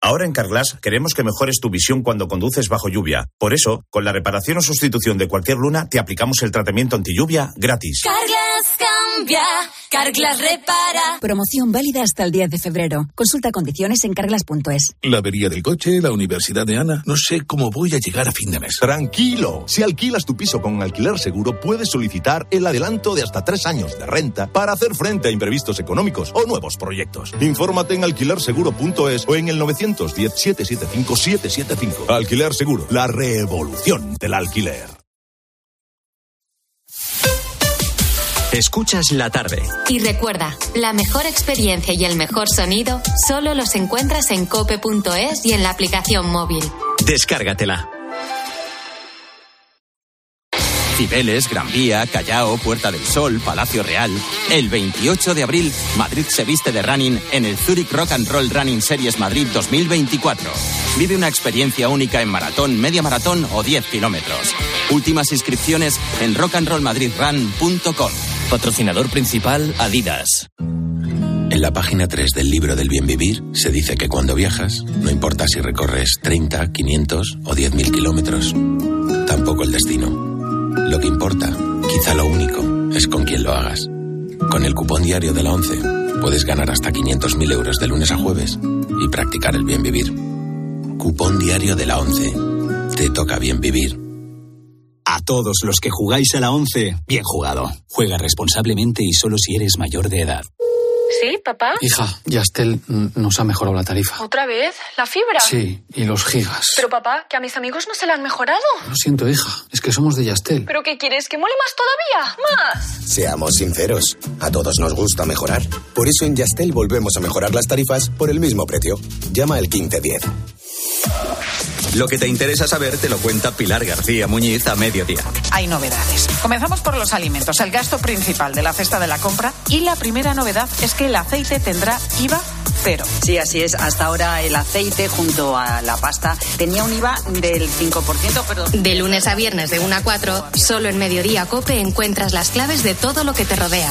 Ahora en Carglass queremos que mejores tu visión cuando conduces bajo lluvia. Por eso, con la reparación o sustitución de cualquier luna, te aplicamos el tratamiento anti lluvia gratis. Carglass cambia, Carglass repara. Promoción válida hasta el 10 de febrero. Consulta condiciones en carglass.es. La avería del coche, la universidad de Ana. No sé cómo voy a llegar a fin de mes. Tranquilo, si alquilas tu piso con alquiler seguro, puedes solicitar el adelanto de hasta tres años de renta para hacer frente a imprevistos económicos o nuevos proyectos. Infórmate en alquilerseguro.es o en el 910-775-775. Alquiler Seguro, la revolución del alquiler. Escuchas la tarde. Y recuerda, la mejor experiencia y el mejor sonido solo los encuentras en cope.es y en la aplicación móvil. Descárgatela. Cibeles, Gran Vía, Callao, Puerta del Sol, Palacio Real. El 28 de abril, Madrid se viste de running en el Zurich Rock and Roll Running Series Madrid 2024. Vive una experiencia única en maratón, media maratón o 10 kilómetros. Últimas inscripciones en rockandrollmadridrun.com. Patrocinador principal Adidas. En la página 3 del libro del bien vivir se dice que cuando viajas, no importa si recorres 30, 500 o 10.000 kilómetros, tampoco el destino. Lo que importa, quizá lo único, es con quién lo hagas. Con el cupón diario de la 11 puedes ganar hasta 500.000 euros de lunes a jueves y practicar el bien vivir. Cupón diario de la 11. Te toca bien vivir. A todos los que jugáis a la 11, bien jugado. Juega responsablemente y solo si eres mayor de edad. Sí, papá. Hija, Yastel nos ha mejorado la tarifa. ¿Otra vez? ¿La fibra? Sí, y los gigas. Pero papá, que a mis amigos no se la han mejorado. Lo siento, hija, es que somos de Yastel. ¿Pero qué quieres? ¿Que mole más todavía? ¿Más? Seamos sinceros, a todos nos gusta mejorar. Por eso en Yastel volvemos a mejorar las tarifas por el mismo precio. Llama al 1510. Lo que te interesa saber te lo cuenta Pilar García Muñiz a mediodía. Hay novedades. Comenzamos por los alimentos, el gasto principal de la cesta de la compra. Y la primera novedad es que el aceite tendrá IVA cero. Sí, así es. Hasta ahora el aceite junto a la pasta tenía un IVA del 5%, pero... De lunes a viernes de 1 a 4, solo en Mediodía Cope encuentras las claves de todo lo que te rodea.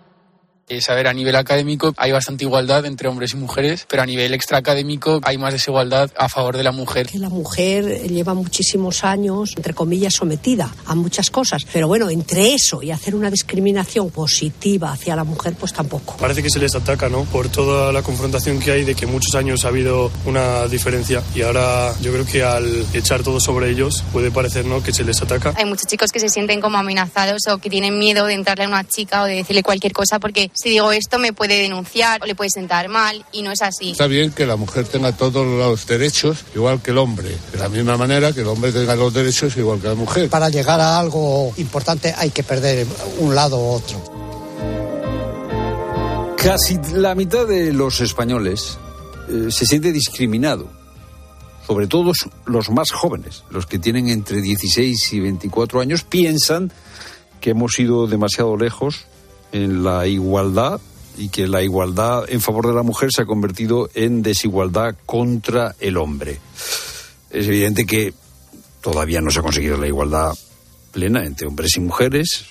Es saber, a nivel académico hay bastante igualdad entre hombres y mujeres, pero a nivel extraacadémico hay más desigualdad a favor de la mujer. Que la mujer lleva muchísimos años, entre comillas, sometida a muchas cosas, pero bueno, entre eso y hacer una discriminación positiva hacia la mujer, pues tampoco. Parece que se les ataca, ¿no? Por toda la confrontación que hay de que muchos años ha habido una diferencia y ahora yo creo que al echar todo sobre ellos puede parecer, ¿no? Que se les ataca. Hay muchos chicos que se sienten como amenazados o que tienen miedo de entrarle a una chica o de decirle cualquier cosa porque si digo esto me puede denunciar o le puede sentar mal y no es así. Está bien que la mujer tenga todos los derechos igual que el hombre, de la misma manera que el hombre tenga los derechos igual que la mujer. Para llegar a algo importante hay que perder un lado u otro. Casi la mitad de los españoles eh, se siente discriminado, sobre todo los más jóvenes, los que tienen entre 16 y 24 años, piensan que hemos ido demasiado lejos en la igualdad y que la igualdad en favor de la mujer se ha convertido en desigualdad contra el hombre. Es evidente que todavía no se ha conseguido la igualdad plena entre hombres y mujeres,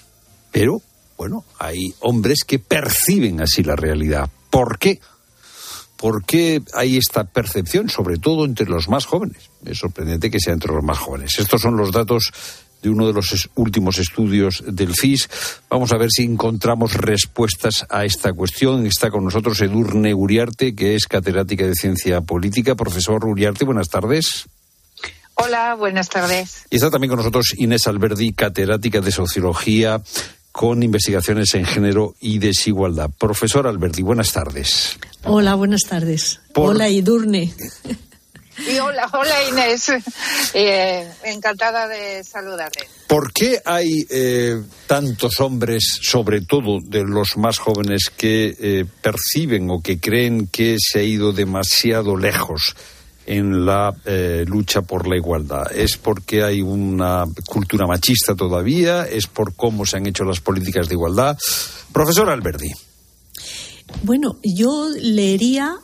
pero bueno, hay hombres que perciben así la realidad. ¿Por qué? ¿Por qué hay esta percepción, sobre todo entre los más jóvenes? Es sorprendente que sea entre los más jóvenes. Estos son los datos de uno de los últimos estudios del CIS. Vamos a ver si encontramos respuestas a esta cuestión. Está con nosotros Edurne Uriarte, que es catedrática de Ciencia Política. Profesor Uriarte, buenas tardes. Hola, buenas tardes. Y está también con nosotros Inés Alberdi, catedrática de Sociología con investigaciones en género y desigualdad. Profesor Alberdi, buenas tardes. Hola, buenas tardes. Hola, Edurne. Y hola, hola Inés. Eh, encantada de saludarte. ¿Por qué hay eh, tantos hombres, sobre todo de los más jóvenes, que eh, perciben o que creen que se ha ido demasiado lejos en la eh, lucha por la igualdad? ¿Es porque hay una cultura machista todavía? ¿Es por cómo se han hecho las políticas de igualdad? Profesor Alberdi. Bueno, yo leería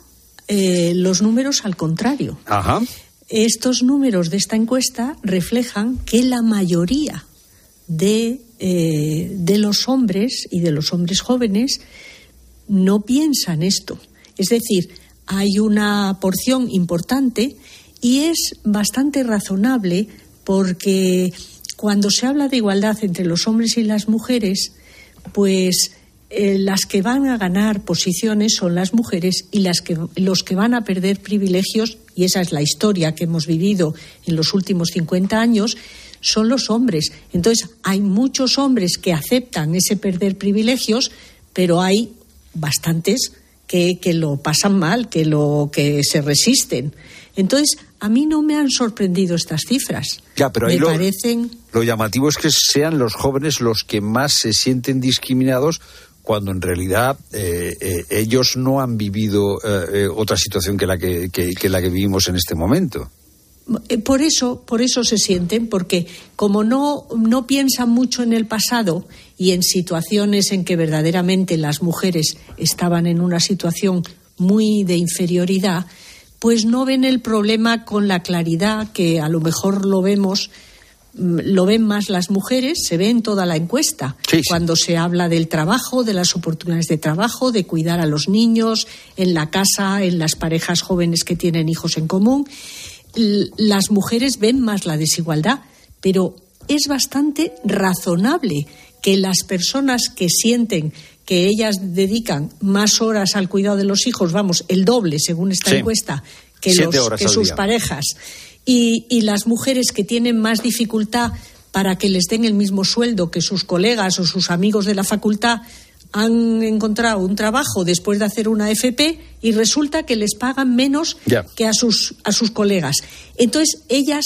eh, los números al contrario. Ajá. Estos números de esta encuesta reflejan que la mayoría de, eh, de los hombres y de los hombres jóvenes no piensan esto. Es decir, hay una porción importante y es bastante razonable porque cuando se habla de igualdad entre los hombres y las mujeres, pues eh, las que van a ganar posiciones son las mujeres y las que, los que van a perder privilegios, y esa es la historia que hemos vivido en los últimos 50 años, son los hombres. Entonces, hay muchos hombres que aceptan ese perder privilegios, pero hay bastantes que, que lo pasan mal, que, lo, que se resisten. Entonces, a mí no me han sorprendido estas cifras. Ya, pero ahí me lo, parecen lo llamativo es que sean los jóvenes los que más se sienten discriminados cuando en realidad eh, eh, ellos no han vivido eh, otra situación que la que, que- la que vivimos en este momento. Por eso, por eso se sienten, porque como no, no piensan mucho en el pasado y en situaciones en que verdaderamente las mujeres estaban en una situación muy de inferioridad, pues no ven el problema con la claridad que a lo mejor lo vemos lo ven más las mujeres, se ve en toda la encuesta, cuando se habla del trabajo, de las oportunidades de trabajo, de cuidar a los niños, en la casa, en las parejas jóvenes que tienen hijos en común. Las mujeres ven más la desigualdad, pero es bastante razonable que las personas que sienten que ellas dedican más horas al cuidado de los hijos, vamos, el doble según esta Sí. encuesta, que, los- que sus día. parejas, y, y las mujeres que tienen más dificultad para que les den el mismo sueldo que sus colegas o sus amigos de la facultad, han encontrado un trabajo después de hacer una FP y resulta que les pagan menos que a sus, a sus colegas. Entonces, ellas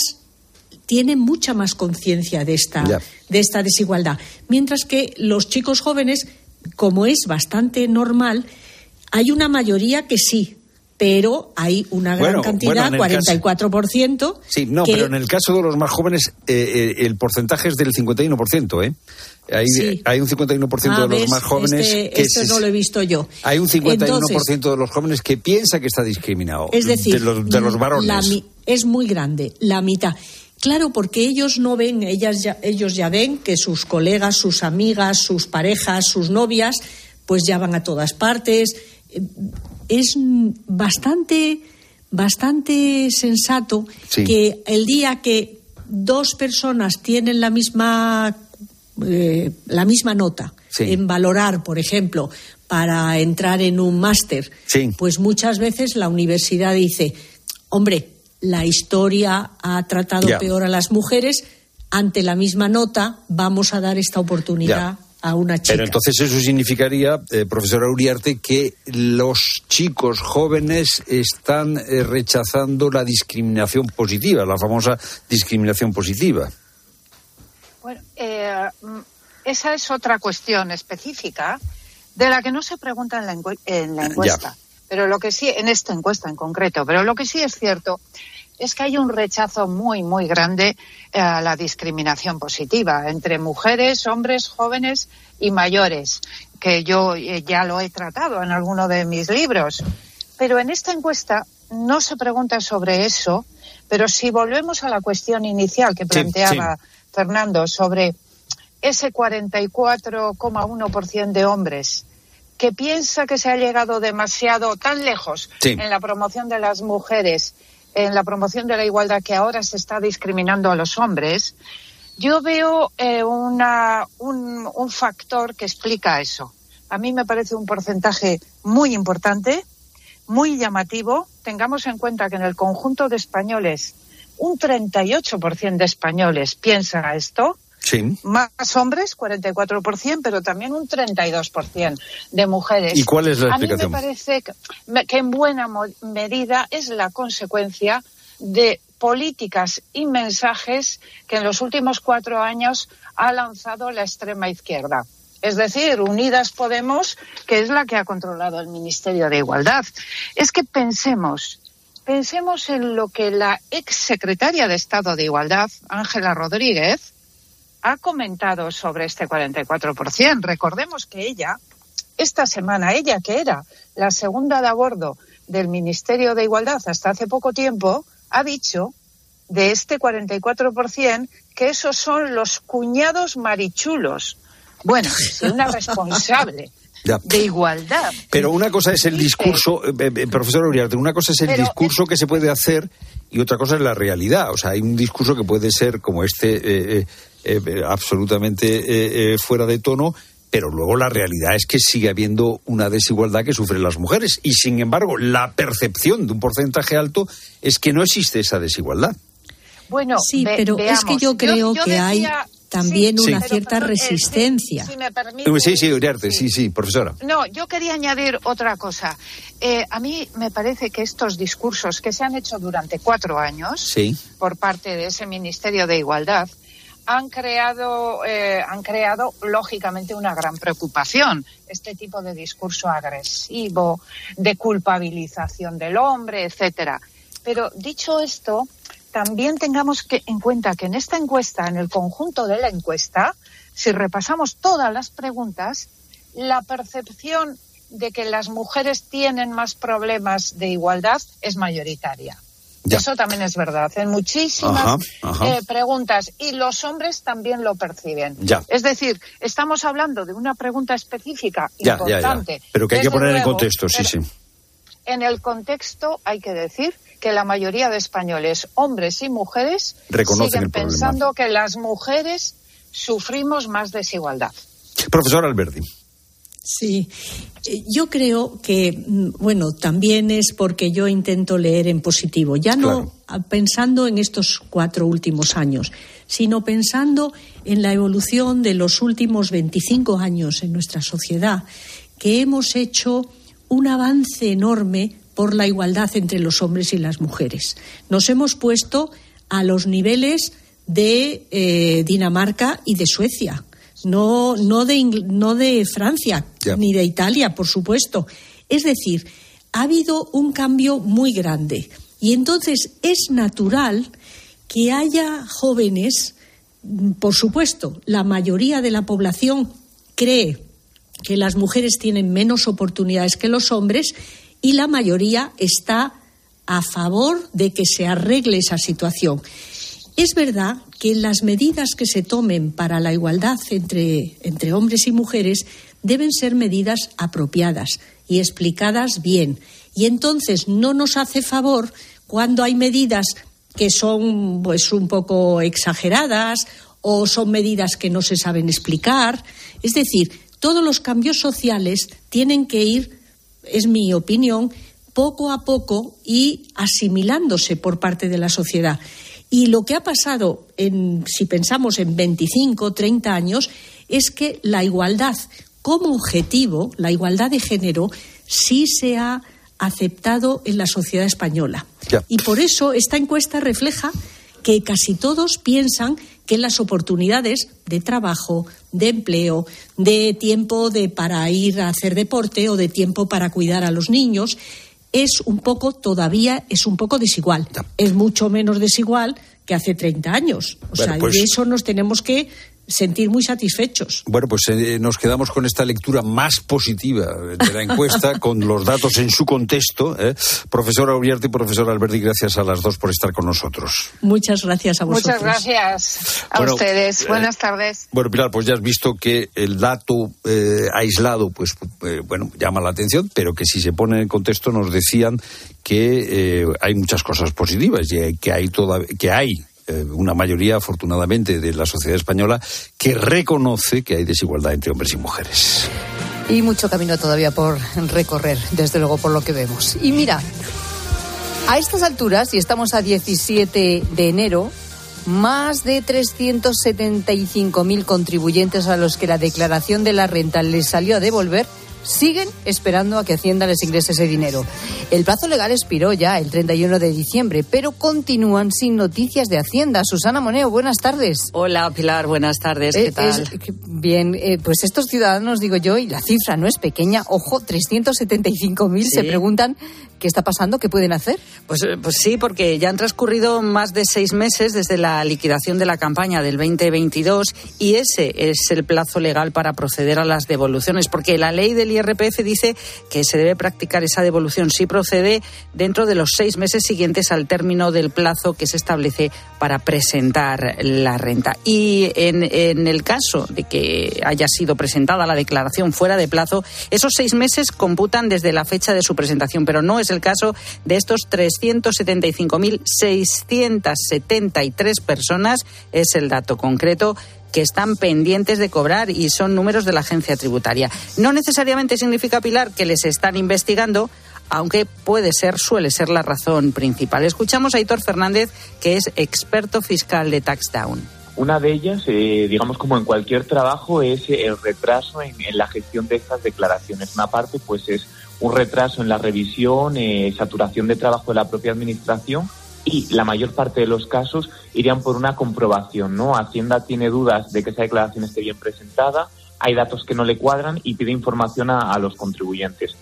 tienen mucha más conciencia de esta, de esta desigualdad. Mientras que los chicos jóvenes, como es bastante normal, hay una mayoría que sí, pero hay una gran Bueno, cantidad, bueno, en el 44%. Sí, no, que- pero en el caso de los más jóvenes eh, eh, el porcentaje es del 51%, ¿eh? Hay, Sí. hay un 51% Ah, de los ¿ves? más jóvenes Este, que este se- no lo he visto yo. hay un 51% Entonces, de los jóvenes que piensa que está discriminado. Es decir, de los, de los varones. la es muy grande, la mitad. Claro, porque ellos no ven, ellas ya, ellos ya ven que sus colegas, sus amigas, sus parejas, sus novias, pues ya van a todas partes. Es bastante, bastante sensato Sí. que el día que dos personas tienen la misma eh, la misma nota Sí. en valorar, por ejemplo, para entrar en un máster, Sí. pues muchas veces la universidad dice, hombre, la historia ha tratado peor a las mujeres, ante la misma nota vamos a dar esta oportunidad a una chica. Pero entonces eso significaría, eh, profesora Uriarte, que los chicos jóvenes están eh, rechazando la discriminación positiva, la famosa discriminación positiva. Bueno, eh, mm, esa es otra cuestión específica de la que no se pregunta en la, encue- en la encuesta. Pero lo que sí, en esta encuesta en concreto, pero lo que sí es cierto es que hay un rechazo muy, muy grande eh, a la discriminación positiva entre mujeres, hombres, jóvenes y mayores, que yo eh, ya lo he tratado en alguno de mis libros. Pero en esta encuesta no se pregunta sobre eso, pero si volvemos a la cuestión inicial que Sí, planteaba Fernando sobre ese 44,1% de hombres que piensa que se ha llegado demasiado tan lejos Sí. en la promoción de las mujeres, en la promoción de la igualdad que ahora se está discriminando a los hombres, yo veo eh, una, un, un factor que explica eso. A mí me parece un porcentaje muy importante, muy llamativo. Tengamos en cuenta que en el conjunto de españoles, un 38% de españoles piensa esto, Sí. más hombres, 44%, pero también un 32% de mujeres. ¿Y cuál es la A mí explicación? me parece que, que en buena medida es la consecuencia de políticas y mensajes que en los últimos cuatro años ha lanzado la extrema izquierda. Es decir, Unidas Podemos, que es la que ha controlado el Ministerio de Igualdad. Es que pensemos, pensemos en lo que la ex secretaria de Estado de Igualdad, Ángela Rodríguez, ha comentado sobre este 44%. Recordemos que ella, esta semana, ella que era la segunda de a bordo del Ministerio de Igualdad hasta hace poco tiempo, ha dicho de este 44% que esos son los cuñados marichulos. Bueno, si una responsable Ya. de igualdad. Pero una cosa es el discurso, eh, eh, profesor Uriarte, una cosa es el Pero discurso que se puede hacer y otra cosa es la realidad. O sea, hay un discurso que puede ser como este, eh, eh, absolutamente eh, eh, fuera de tono, pero luego la realidad es que sigue habiendo una desigualdad que sufren las mujeres. Y sin embargo, la percepción de un porcentaje alto es que no existe esa desigualdad. Bueno, Sí, ve- pero es que yo creo que decía- hay también Sí. una Sí. cierta Pero, perdón, eh, resistencia. si me permite, Sí, sí, Uriarte, sí, sí, profesora. No, yo quería añadir otra cosa. Eh, a mí me parece que estos discursos que se han hecho durante cuatro años Sí. por parte de ese Ministerio de Igualdad han creado, eh, han creado lógicamente una gran preocupación. Este tipo de discurso agresivo, de culpabilización del hombre, etcétera. Pero dicho esto, también tengamos que, en cuenta que en esta encuesta, en el conjunto de la encuesta, si repasamos todas las preguntas, la percepción de que las mujeres tienen más problemas de igualdad es mayoritaria. Ya. Eso también es verdad. En muchísimas Ajá, ajá. eh, preguntas y los hombres también lo perciben. Ya. Es decir, estamos hablando de una pregunta específica Ya, importante. Pero que hay que poner en contexto, sí, sí. En el contexto hay que decir que la mayoría de españoles, hombres y mujeres, Reconocen siguen el pensando que las mujeres sufrimos más desigualdad. Profesor Alberti. Sí, Eh, yo creo que, mm, bueno, también es porque yo intento leer en positivo, ya no pensando en estos cuatro últimos años, sino pensando en la evolución de los últimos 25 años en nuestra sociedad, que hemos hecho un avance enorme por la igualdad entre los hombres y las mujeres. Nos hemos puesto a los niveles de eh, Dinamarca y de Suecia no, no, de, Ingl- no de Francia ni de Italia, por supuesto. Es decir, ha habido un cambio muy grande y entonces es natural que haya jóvenes, mm, por supuesto, la mayoría de la población cree que las mujeres tienen menos oportunidades que los hombres y la mayoría está a favor de que se arregle esa situación. Es verdad que las medidas que se tomen para la igualdad entre, hombres y mujeres deben ser medidas apropiadas y explicadas bien. Y entonces no nos hace favor cuando hay medidas que son pues un poco exageradas o son medidas que no se saben explicar. Es decir, todos los cambios sociales tienen que ir, es mi opinión, poco a poco y asimilándose por parte de la sociedad. Y lo que ha pasado, en, si pensamos en 25, 30 años, es que la igualdad como objetivo, la igualdad de género, sí se ha aceptado en la sociedad española. Y por eso esta encuesta refleja que casi todos piensan que las oportunidades de trabajo, de empleo, de tiempo de, para ir a hacer deporte o de tiempo para cuidar a los niños es un poco, todavía es un poco desigual. Es mucho menos desigual que hace 30 años. O Bueno, sea, pues- y eso nos tenemos que sentir muy satisfechos. Bueno, pues eh, nos quedamos con esta lectura más positiva de la encuesta, con los datos en su contexto. ¿eh? Profesora Uriarte y profesora Alberti, gracias a las dos por estar con nosotros. Muchas gracias a vosotros. Muchas gracias a Bueno, ustedes. eh, Buenas tardes. Bueno, Pilar, pues ya has visto que el dato eh, aislado, pues eh, bueno, llama la atención, pero que si se pone en contexto nos decían que eh, hay muchas cosas positivas y que hay toda, que hay eh, una mayoría, afortunadamente, de la sociedad española que reconoce que hay desigualdad entre hombres y mujeres. Y mucho camino todavía por recorrer, desde luego, por lo que vemos. Y mira, a estas alturas, y estamos a 17 de enero, más de 375.000 contribuyentes a los que la declaración de la renta les salió a devolver siguen esperando a que Hacienda les ingrese ese dinero. El plazo legal expiró ya el 31 de diciembre, pero continúan sin noticias de Hacienda. Susana Moneo, buenas tardes. Hola, Pilar, buenas tardes. ¿Qué Eh, tal? es- bien, eh, pues estos ciudadanos, digo yo, y la cifra no es pequeña, ojo, 375.000 se Sí. preguntan qué está pasando, qué pueden hacer. Pues, eh, pues sí, porque ya han transcurrido más de seis meses desde la liquidación de la campaña del 2022 y ese es el plazo legal para proceder a las devoluciones, porque la ley del IRPF dice que se debe practicar esa devolución si procede dentro de los seis meses siguientes al término del plazo que se establece para presentar la renta. Y en, en el caso de que haya sido presentada la declaración fuera de plazo, esos seis meses computan desde la fecha de su presentación, pero no es el caso de estos 375.673 personas, es el dato concreto que están pendientes de cobrar y son números de la agencia tributaria. No necesariamente significa, Pilar, que les están investigando, aunque puede ser, suele ser la razón principal. Escuchamos a Hitor Fernández, que es experto fiscal de TaxDown. Una de ellas, eh, digamos como en cualquier trabajo, es el retraso en, en la gestión de estas declaraciones. Una parte, pues, es un retraso en la revisión, eh, saturación de trabajo de la propia administración y la mayor parte de los casos irían por una comprobación, ¿no? Hacienda tiene dudas de que esa declaración esté bien presentada, hay datos que no le cuadran y pide información a, a los contribuyentes.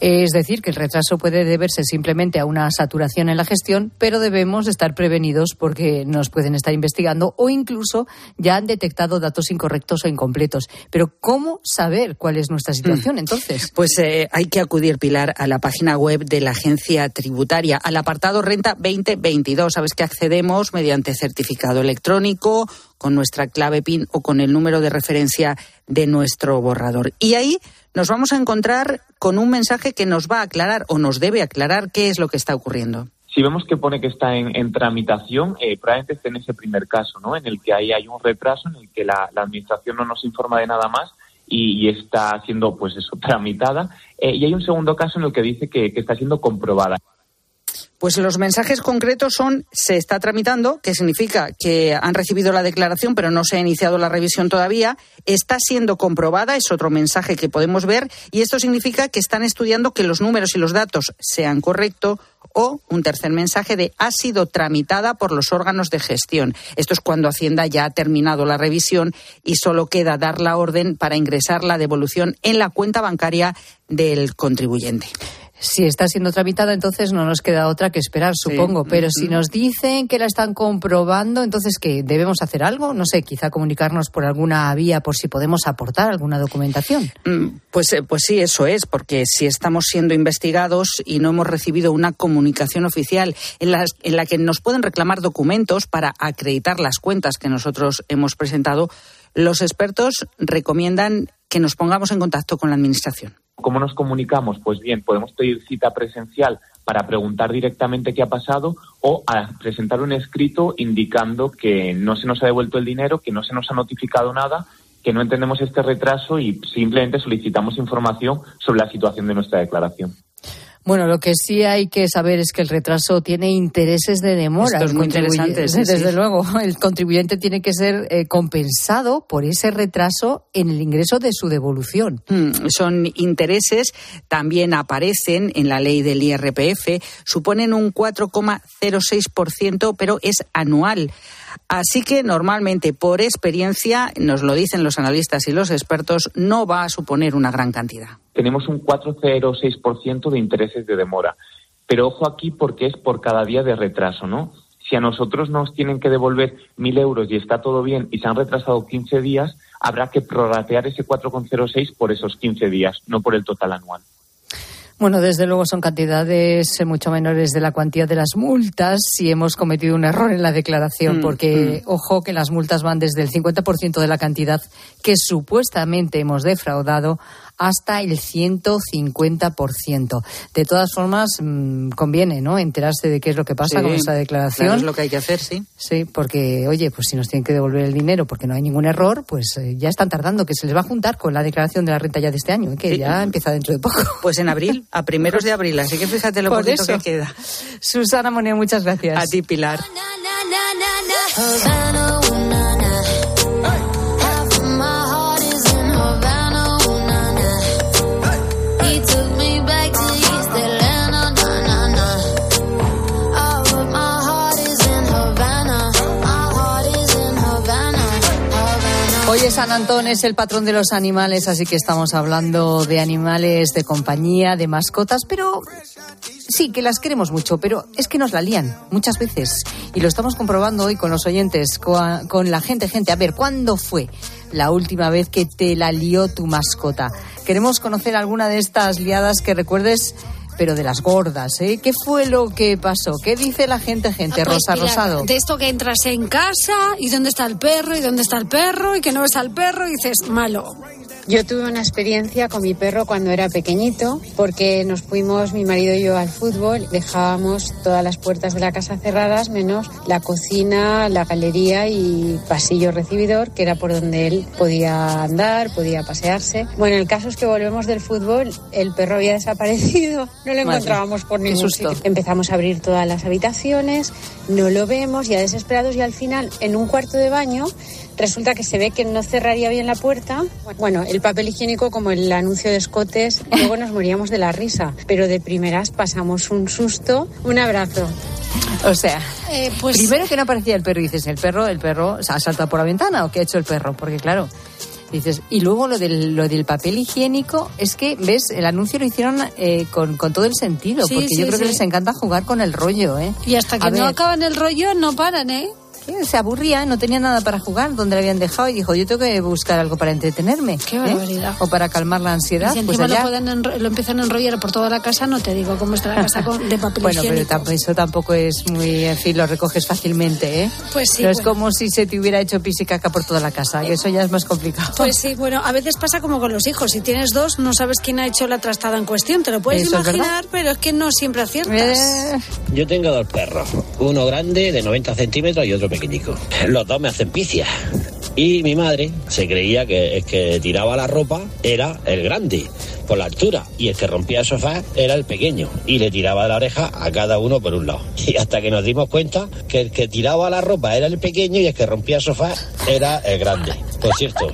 Es decir, que el retraso puede deberse simplemente a una saturación en la gestión, pero debemos estar prevenidos porque nos pueden estar investigando o incluso ya han detectado datos incorrectos o incompletos. Pero ¿cómo saber cuál es nuestra situación entonces? Pues eh, hay que acudir, Pilar, a la página web de la agencia tributaria, al apartado Renta 2022. Sabes que accedemos mediante certificado electrónico, con nuestra clave PIN o con el número de referencia de nuestro borrador. Y ahí nos vamos a encontrar con un mensaje que nos va a aclarar o nos debe aclarar qué es lo que está ocurriendo. Si vemos que pone que está en, tramitación, eh, probablemente esté en ese primer caso, ¿no? En el que ahí hay un retraso, en el que la, administración no nos informa de nada más y, está siendo, pues eso, tramitada. Eh, y hay un segundo caso en el que dice que está siendo comprobada. Pues los mensajes concretos son se está tramitando, que significa que han recibido la declaración pero no se ha iniciado la revisión todavía, está siendo comprobada, es otro mensaje que podemos ver, y esto significa que están estudiando que los números y los datos sean correctos o un tercer mensaje de ha sido tramitada por los órganos de gestión. Esto es cuando Hacienda ya ha terminado la revisión y solo queda dar la orden para ingresar la devolución en la cuenta bancaria del contribuyente. Si está siendo tramitada, entonces no nos queda otra que esperar, supongo. Pero si nos dicen que la están comprobando, entonces ¿qué? ¿Debemos hacer algo? No sé, quizá comunicarnos por alguna vía por si podemos aportar alguna documentación. Mm, pues, eh, pues sí, eso es, porque si estamos siendo investigados y no hemos recibido una comunicación oficial en la, en la que nos pueden reclamar documentos para acreditar las cuentas que nosotros hemos presentado, los expertos recomiendan que nos pongamos en contacto con la Administración. ¿Cómo nos comunicamos? Pues bien, podemos pedir cita presencial para preguntar directamente qué ha pasado o presentar un escrito indicando que no se nos ha devuelto el dinero, que no se nos ha notificado nada, que no entendemos este retraso y simplemente solicitamos información sobre la situación de nuestra declaración. Bueno, lo que sí hay que saber es que el retraso tiene intereses de demora. Esto es muy interesante. Desde luego, el contribuyente tiene que ser eh, compensado por ese retraso en el ingreso de su devolución. Hmm, son intereses, también aparecen en la ley del IRPF, suponen un 4,06%, pero es anual. Así que normalmente, por experiencia, nos lo dicen los analistas y los expertos, no va a suponer una gran cantidad. Tenemos un 4,06% de intereses de demora. Pero ojo aquí porque es por cada día de retraso, ¿no? Si a nosotros nos tienen que devolver mil euros y está todo bien y se han retrasado 15 días, habrá que prorratear ese 4,06 por esos 15 días, no por el total anual. Bueno, desde luego son cantidades eh, mucho menores de la cuantía de las multas si hemos cometido un error en la declaración, mm, porque mm. ojo que las multas van desde el 50% de la cantidad que supuestamente hemos defraudado hasta el 150%. De todas formas, mm, conviene, ¿no? Enterarse de qué es lo que pasa con esta declaración. es lo que hay que hacer, sí. Sí, porque, oye, pues si nos tienen que devolver el dinero porque no hay ningún error, pues eh, ya están tardando, que se les va a juntar con la declaración de la renta ya de este año, que ya empieza dentro de poco. Pues en abril, a primeros de abril, así que fíjate lo poquito que queda. Susana Moneo, muchas gracias. A ti, Pilar. San Antón es el patrón de los animales, así que estamos hablando de animales de compañía, de mascotas, pero sí, que las queremos mucho, pero es que nos la lían muchas veces. Y lo estamos comprobando hoy con los oyentes, con la gente. Gente, a ver, ¿cuándo fue la última vez que te la lió tu mascota? Queremos conocer alguna de estas liadas que recuerdes pero de las gordas, ¿eh? ¿Qué fue lo que pasó? ¿Qué dice la gente, gente? Ah, pues Rosa Rosado. De esto que entras en casa y dónde está el perro y dónde está el perro y que no ves al perro y dices, malo. Yo tuve una experiencia con mi perro cuando era pequeñito, porque nos fuimos, mi marido y yo, al fútbol, dejábamos todas las puertas de la casa cerradas, menos la cocina, la galería y pasillo recibidor, que era por donde él podía andar, podía pasearse. Bueno, el caso es que volvemos del fútbol, el perro había desaparecido, no lo encontrábamos por ningún sitio. Empezamos a abrir todas las habitaciones, no lo vemos, ya desesperados, y al final, en un cuarto de baño, resulta que se ve que no cerraría bien la puerta. Bueno, el papel higiénico como el anuncio de escotes, luego nos moríamos de la risa, pero de primeras pasamos un susto. Un abrazo. O sea, eh, pues... primero que no aparecía el perro y dices, el perro, el perro ¿se ha saltado por la ventana o qué ha hecho el perro? Porque claro, Dices, y luego lo del, lo del papel higiénico, es que, ¿ves? El anuncio lo hicieron eh, con, todo el sentido, porque yo creo que les encanta jugar con el rollo, ¿eh? Y hasta que no acaban el rollo, no paran, ¿eh? Se aburría, no tenía nada para jugar donde le habían dejado y dijo, yo tengo que buscar algo para entretenerme. Qué ¿eh? barbaridad. O para calmar la ansiedad. Y si pues encima lo, empiezan a enrollar por toda la casa, no te digo cómo está la casa con- de papel Bueno, pero tampoco- eso tampoco es muy, en fin, lo recoges fácilmente, ¿eh? Pues sí, No es bueno. como si se te hubiera hecho pis y caca por toda la casa, que eso ya es más complicado. Pues sí, bueno, a veces pasa como con los hijos. Si tienes dos, no sabes quién ha hecho la trastada en cuestión. Te lo puedes Eso es verdad. imaginar, pero es que no siempre aciertas. Eh, Yo tengo dos perros, uno grande de 90 centímetros y otro Los dos me hacen picia. Y mi madre se creía que el que tiraba la ropa era el grande, por la altura, y el que rompía el sofá era el pequeño, y le tiraba la oreja a cada uno por un lado. Y hasta que nos dimos cuenta que el que tiraba la ropa era el pequeño y el que rompía el sofá era el grande. Por cierto,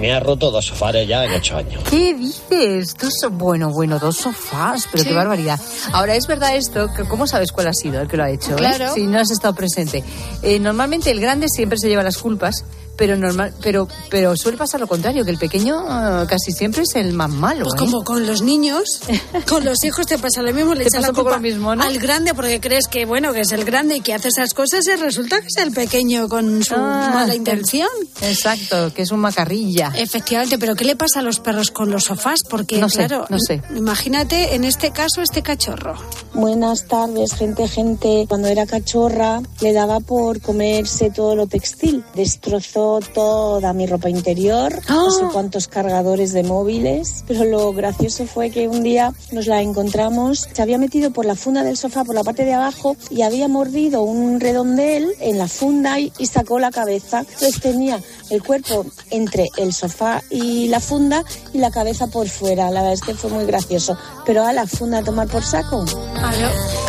me ha roto dos sofares ya en ocho años. ¿Qué dices? Dos, bueno, bueno, dos sofás, pero Sí. qué barbaridad. Ahora, es verdad esto, que ¿cómo sabes cuál ha sido el que lo ha hecho? eh? Claro. Si no has estado presente. Eh, normalmente el grande siempre se lleva las culpas, pero normal, pero, pero suele pasar lo contrario, que el pequeño eh, casi siempre es el más malo. Pues ¿eh? como con los niños, con los hijos te pasa lo mismo, le echas pasa la un poco culpa lo mismo, ¿no? al grande porque crees que bueno que es el grande y que hace esas cosas y resulta que es el pequeño con su Ah, mala intención. Exacto, que es un macarrilla. Efectivamente, pero ¿qué le pasa a los perros con los sofás? Porque No sé, claro, no sé. imagínate en este caso este cachorro. Buenas tardes, gente, gente. Cuando era cachorra le daba por comerse todo lo textil. Destrozó toda mi ropa interior, no sé cuántos cargadores de móviles. Pero lo gracioso fue que un día nos la encontramos. Se había metido por la funda del sofá, por la parte de abajo, y había mordido un redondel en la funda y, y sacó la cabeza. Entonces tenía el cuerpo entre el sofá y la funda y la cabeza por fuera. La verdad es que fue muy gracioso. Pero a la funda a tomar por saco.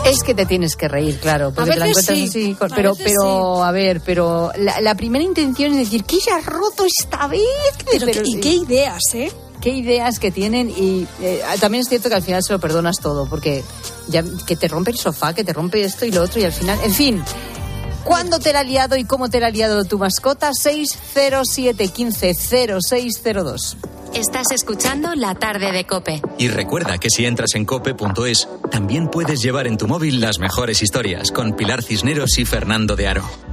Es que te tienes que reír, claro, porque te la encuentras sí, así. con- a pero, veces pero, a ver, pero la, la primera intención es decir, ¿qué se ha roto esta vez? Pero y qué ideas, ¿eh? Qué ideas que tienen y eh, también es cierto que al final se lo perdonas todo, porque ya que te rompe el sofá, que te rompe esto y lo otro y al final, en fin. ¿Cuándo te la ha liado y cómo te la ha liado tu mascota? 607 15 0602. Estás escuchando La Tarde de Cope. Y recuerda que si entras en cope.es, también puedes llevar en tu móvil las mejores historias con Pilar Cisneros y Fernando de Aro.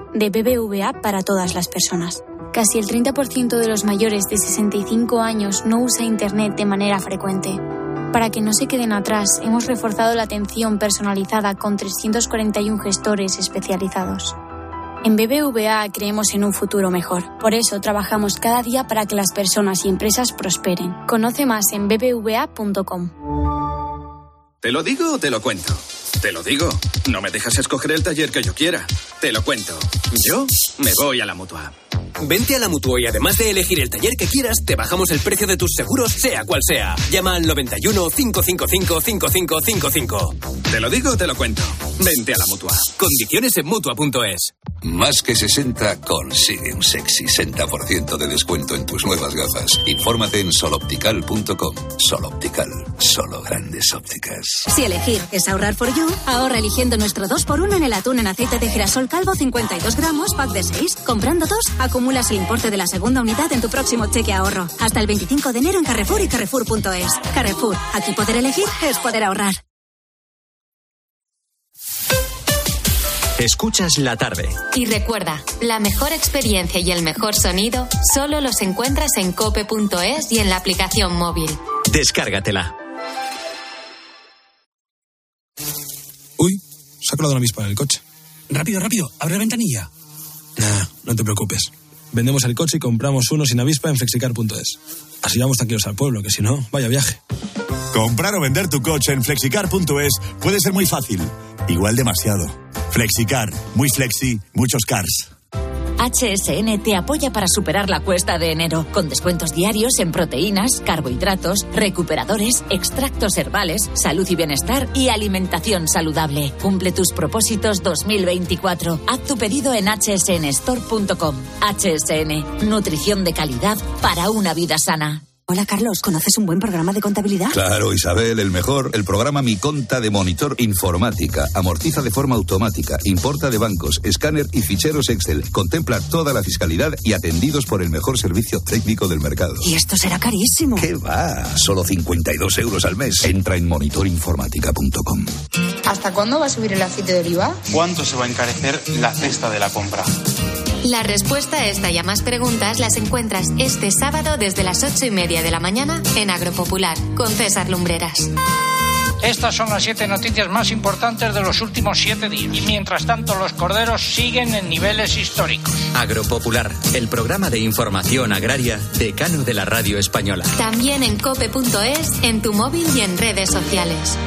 De BBVA para todas las personas. Casi el 30% de los mayores de 65 años no usa Internet de manera frecuente. Para que no se queden atrás, hemos reforzado la atención personalizada con 341 gestores especializados. En BBVA creemos en un futuro mejor. Por eso trabajamos cada día para que las personas y empresas prosperen. Conoce más en bbva.com. ¿Te lo digo o te lo cuento? Te lo digo. No me dejas escoger el taller que yo quiera. Te lo cuento. Yo me voy a la mutua. Vente a la Mutua y además de elegir el taller que quieras, te bajamos el precio de tus seguros, sea cual sea. Llama al 91 555 5555. Te lo digo o te lo cuento. Vente a la mutua. Condiciones en mutua.es. Más que 60 consigue un sexy 60% de descuento en tus nuevas gafas. Infórmate en soloptical.com. Soloptical, solo grandes ópticas. Si elegir es ahorrar for you, ahorra eligiendo nuestro 2x1 en el atún en aceite de girasol calvo 52 gramos, pack de 6. Comprando dos, acumulas el importe de la segunda unidad en tu próximo cheque ahorro. Hasta el 25 de enero en Carrefour y Carrefour.es. Carrefour, aquí poder elegir es poder ahorrar. Escuchas la tarde. Y recuerda, la mejor experiencia y el mejor sonido solo los encuentras en cope.es y en la aplicación móvil. Descárgatela. Uy, se ha colado una avispa en el coche. Rápido, rápido, abre la ventanilla. Nah, no te preocupes. Vendemos el coche y compramos uno sin avispa en flexicar.es. Así vamos tranquilos al pueblo, que si no, vaya viaje. Comprar o vender tu coche en flexicar.es puede ser muy fácil, igual demasiado. Flexicar, muy flexi, muchos cars. HSN te apoya para superar la cuesta de enero, con descuentos diarios en proteínas, carbohidratos, recuperadores, extractos herbales, salud y bienestar y alimentación saludable. Cumple tus propósitos 2024. Haz tu pedido en hsnstore.com. HSN, nutrición de calidad para una vida sana. Hola Carlos, ¿conoces un buen programa de contabilidad? Claro, Isabel, el mejor. El programa Mi Conta de Monitor Informática. Amortiza de forma automática, importa de bancos, escáner y ficheros Excel. Contempla toda la fiscalidad y atendidos por el mejor servicio técnico del mercado. Y esto será carísimo. ¿Qué va? Solo 52 euros al mes. Entra en monitorinformática.com. ¿Hasta cuándo va a subir el aceite de oliva? ¿Cuánto se va a encarecer la cesta de la compra? La respuesta a esta y a más preguntas las encuentras este sábado desde las ocho y media de la mañana en Agropopular con César Lumbreras. Estas son las siete noticias más importantes de los últimos siete días. Y mientras tanto, los corderos siguen en niveles históricos. Agropopular, el programa de información agraria decano de la radio española. También en cope.es, en tu móvil y en redes sociales.